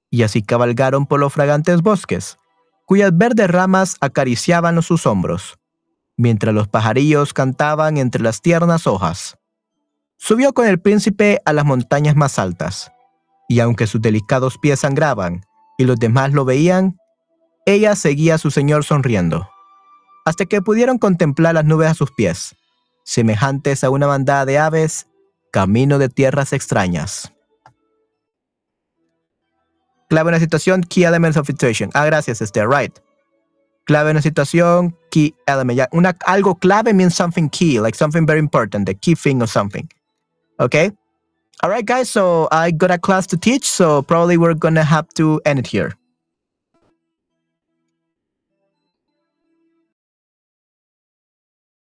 y así cabalgaron por los fragantes bosques, cuyas verdes ramas acariciaban sus hombros, mientras los pajarillos cantaban entre las tiernas hojas. Subió con el príncipe a las montañas más altas, y aunque sus delicados pies sangraban y los demás lo veían, ella seguía a su señor sonriendo, hasta que pudieron contemplar las nubes a sus pies, semejantes a una bandada de aves, camino de tierras extrañas. Clave en la situación, key elements of situation. Ah, gracias, Esther, right. Clave en la situación, key element. una, algo clave means something key, like something very important, the key thing or something. Okay? All right, guys, so I got a class to teach, so probably we're gonna have to end it here.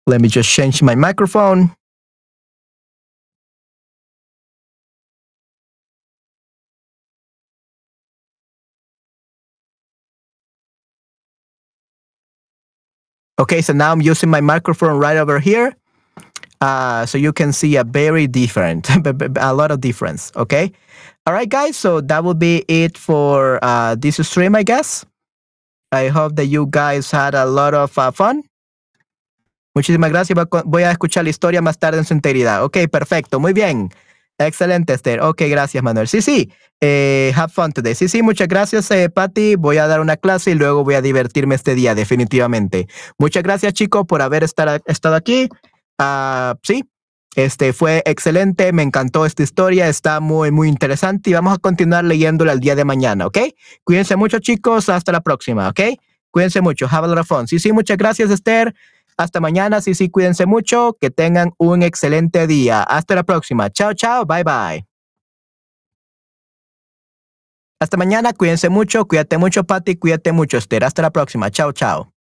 Let me just change my microphone. Okay, so now I'm using my microphone right over here. Uh, so you can see a very different, a lot of difference. Okay. All right, guys. So that will be it for uh, this stream, I guess. I hope that you guys had a lot of uh, fun. Muchísimas gracias. Voy a escuchar la historia más tarde en su integridad. Ok, perfecto. Muy bien. Excelente, Esther. Ok, gracias, Manuel. Sí, sí. Eh, have fun today. Sí, sí, muchas gracias, eh, Patty. Voy a dar una clase y luego voy a divertirme este día, definitivamente. Muchas gracias, chicos, por haber estado aquí. Uh, sí, este fue excelente, me encantó esta historia, está muy, muy interesante y vamos a continuar leyéndola el día de mañana, ¿ok? Cuídense mucho, chicos, hasta la próxima, ¿ok? Cuídense mucho, have a lot of fun. Sí, sí, muchas gracias, Esther. Hasta mañana, sí, sí, cuídense mucho, que tengan un excelente día. Hasta la próxima. Chao, chao, bye, bye. Hasta mañana, cuídense mucho, cuídate mucho, Patty, cuídate mucho, Esther. Hasta la próxima. Chao, chao.